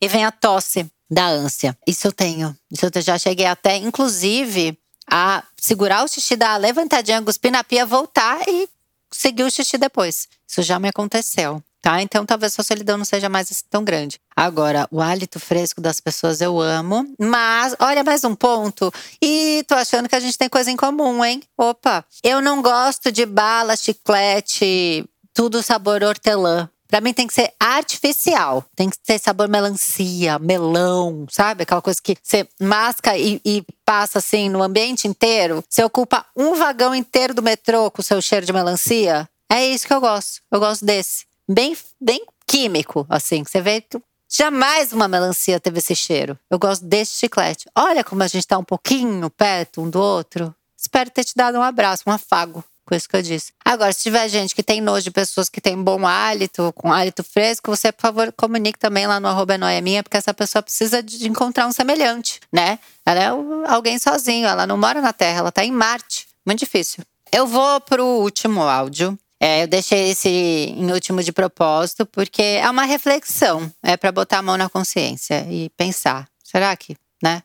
[SPEAKER 1] E vem a tosse da ânsia. Isso eu tenho. Isso eu já cheguei até, inclusive, a segurar o xixi, dar a levantadinha, cuspir na pia, voltar e seguir o xixi depois. Isso já me aconteceu. Tá? Então talvez sua solidão não seja mais tão grande. Agora, o hálito fresco das pessoas eu amo, mas olha mais um ponto. E tô achando que a gente tem coisa em comum, hein? Opa, eu não gosto de bala, chiclete, tudo sabor hortelã. Pra mim tem que ser artificial. Tem que ter sabor melancia, melão, sabe? Aquela coisa que você masca e, e, passa assim no ambiente inteiro. Você ocupa um vagão inteiro do metrô com o seu cheiro de melancia. É isso que eu gosto. Eu gosto desse. Bem, bem químico, assim. Você vê que jamais uma melancia teve esse cheiro. Eu gosto desse chiclete. Olha como a gente tá um pouquinho perto um do outro. Espero ter te dado um abraço, um afago com isso que eu disse. Agora, se tiver gente que tem nojo de pessoas que têm bom hálito, com hálito fresco, você, por favor, comunique também lá no arroba é minha, porque essa pessoa precisa de encontrar um semelhante, né? Ela é alguém sozinho, ela não mora na Terra, ela tá em Marte. Muito difícil. Eu vou pro último áudio. É, eu deixei esse em último de propósito, porque é uma reflexão. É para botar a mão na consciência e pensar: será que, né?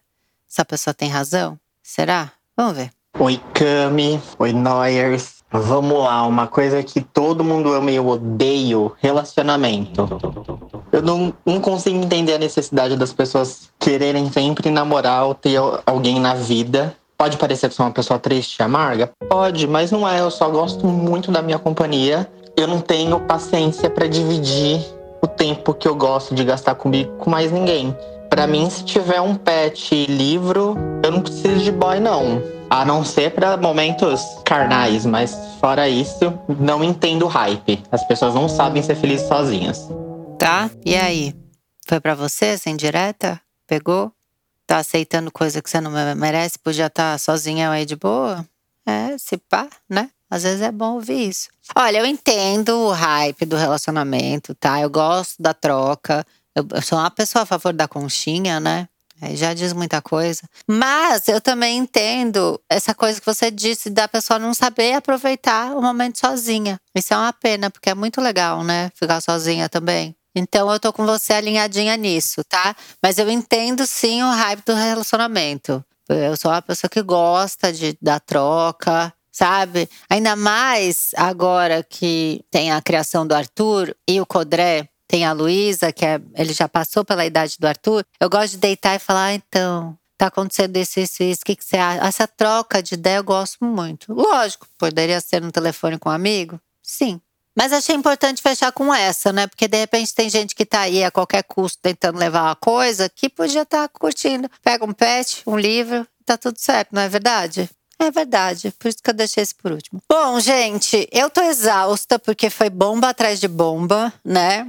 [SPEAKER 1] Essa pessoa tem razão? Será? Vamos ver.
[SPEAKER 17] Oi, Cami. Oi, Noyers. Vamos lá, uma coisa que todo mundo ama e eu odeio: relacionamento. Eu não, não consigo entender a necessidade das pessoas quererem sempre namorar ou ter alguém na vida. Pode parecer que sou uma pessoa triste e amarga? Pode, mas não é. Eu só gosto muito da minha companhia. Eu não tenho paciência para dividir o tempo que eu gosto de gastar comigo com mais ninguém. Para mim, se tiver um pet livro, eu não preciso de boy, não. A não ser para momentos carnais, mas fora isso, não entendo o hype. As pessoas não sabem ser felizes sozinhas.
[SPEAKER 1] Tá? E aí? Foi para você, sem direta? Pegou? Tá aceitando coisa que você não merece? Podia estar tá sozinha aí de boa? É, se pá, né? Às vezes é bom ouvir isso. Olha, eu entendo o hype do relacionamento, tá? Eu gosto da troca. Eu, sou uma pessoa a favor da conchinha, né? Já diz muita coisa. Mas eu também entendo essa coisa que você disse da pessoa não saber aproveitar o momento sozinha. Isso é uma pena, porque é muito legal, né? Ficar sozinha também. Então eu tô com você alinhadinha nisso, tá? Mas eu entendo sim o hype do relacionamento. Eu sou uma pessoa que gosta de dar troca, sabe? Ainda mais agora que tem a criação do Arthur e o Codré tem a Luísa, que é, ele já passou pela idade do Arthur, eu gosto de deitar e falar, ah, então, tá acontecendo isso, isso, isso, o que, que você acha? Essa troca de ideia eu gosto muito. Lógico, poderia ser no telefone com um amigo? Sim. Mas achei importante fechar com essa, né? Porque de repente tem gente que tá aí a qualquer custo tentando levar uma coisa que podia estar tá curtindo. Pega um pet, um livro tá tudo certo, não é verdade? É verdade, por isso que eu deixei esse por último. Bom, gente, eu tô exausta porque foi bomba atrás de bomba, né?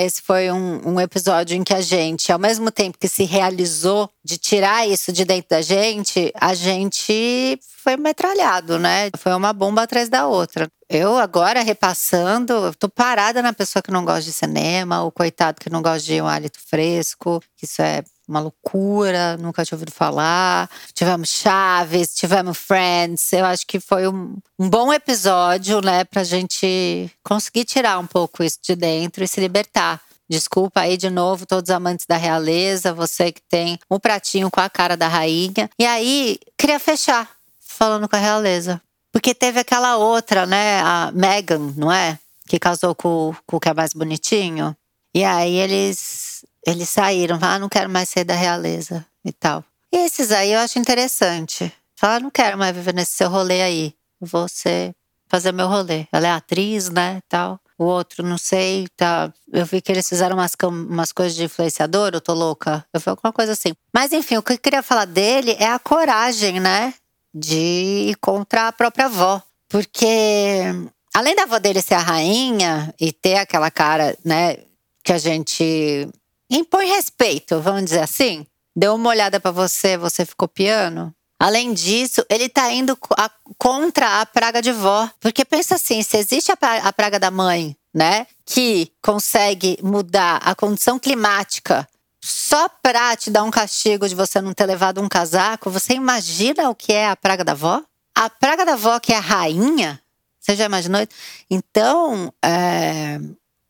[SPEAKER 1] Esse foi um, um, episódio em que a gente, ao mesmo tempo que se realizou de tirar isso de dentro da gente, a gente foi metralhado, né? Foi uma bomba atrás da outra. Eu agora repassando, eu tô parada na pessoa que não gosta de cinema, o coitado que não gosta de um hálito fresco, que isso é uma loucura, nunca tinha ouvido falar. Tivemos Chaves, tivemos Friends. Eu acho que foi um, um bom episódio, né, pra gente conseguir tirar um pouco isso de dentro e se libertar. Desculpa aí de novo, todos os amantes da realeza, você que tem um pratinho com a cara da rainha. E aí, queria fechar falando com a realeza. Porque teve aquela outra, né, a Megan, não é? Que casou com, com o que é mais bonitinho. E aí eles eles saíram, ah, não quero mais ser da realeza e tal. E esses aí eu acho interessante. Fala, não quero mais viver nesse seu rolê aí. Vou ser, fazer meu rolê. Ela é atriz, né, tal. O outro, não sei, tá. Eu vi que eles fizeram umas, umas coisas de influenciador, eu tô louca. Eu vi alguma coisa assim. Mas enfim, o que eu queria falar dele é a coragem, né? De ir contra a própria avó. Porque além da avó dele ser a rainha e ter aquela cara, né, que a gente impõe respeito, vamos dizer assim. Deu uma olhada para você, você ficou piano. Além disso, ele tá indo a, contra a praga de vó. Porque pensa assim, se existe a, a praga da mãe, né, que consegue mudar a condição climática só pra te dar um castigo de você não ter levado um casaco, você imagina o que é a praga da vó? A praga da vó que é a rainha, você já imaginou? Então, é,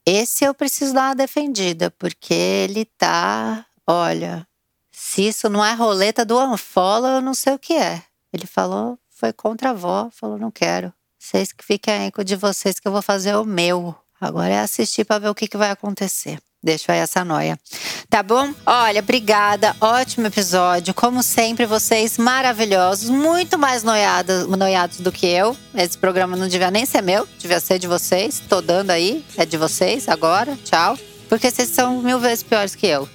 [SPEAKER 1] esse eu preciso dar uma defendida, porque ele tá. Olha, se isso não é roleta do unfollow, eu não sei o que é. Ele falou, foi contra a avó, falou, não quero. Vocês que fiquem aí com de vocês que eu vou fazer o meu. Agora é assistir para ver o que, que vai acontecer. Deixa aí essa noia. Tá bom? Olha, obrigada. Ótimo episódio. Como sempre, vocês maravilhosos. Muito mais noiados, noiados do que eu. Esse programa não devia nem ser meu, devia ser de vocês. Tô dando aí. É de vocês agora. Tchau. Porque vocês são mil vezes piores que eu.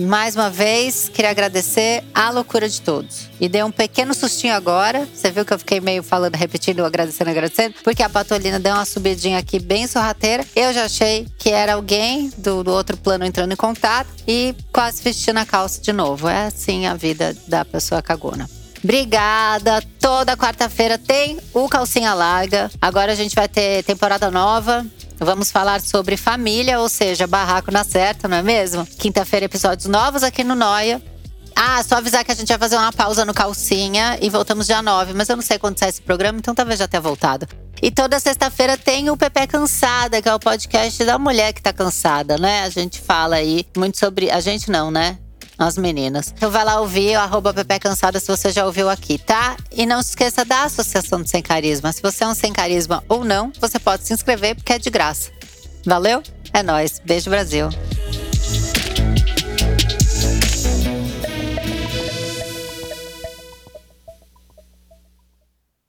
[SPEAKER 1] Mais uma vez, queria agradecer a loucura de todos. E dei um pequeno sustinho agora. Você viu que eu fiquei meio falando, repetindo, agradecendo, agradecendo? Porque a Patolina deu uma subidinha aqui bem sorrateira. Eu já achei que era alguém do, do outro plano entrando em contato e quase vestindo a calça de novo. É assim a vida da pessoa cagona. Obrigada. Toda quarta-feira tem o Calcinha Larga. Agora a gente vai ter temporada nova. Vamos falar sobre família, ou seja, barraco na certa, não é mesmo? Quinta-feira, episódios novos aqui no Noia. Ah, só avisar que a gente vai fazer uma pausa no Calcinha e voltamos dia 9, mas eu não sei quando sai esse programa, então talvez já tenha voltado. E toda sexta-feira tem o Pepe Cansada, que é o podcast da mulher que tá cansada, né? A gente fala aí muito sobre. A gente não, né? As meninas. Então vai lá ouvir o arroba Pepe Cansada se você já ouviu aqui, tá? E não se esqueça da Associação do Sem Carisma. Se você é um sem carisma ou não, você pode se inscrever porque é de graça. Valeu? É nóis. Beijo, Brasil.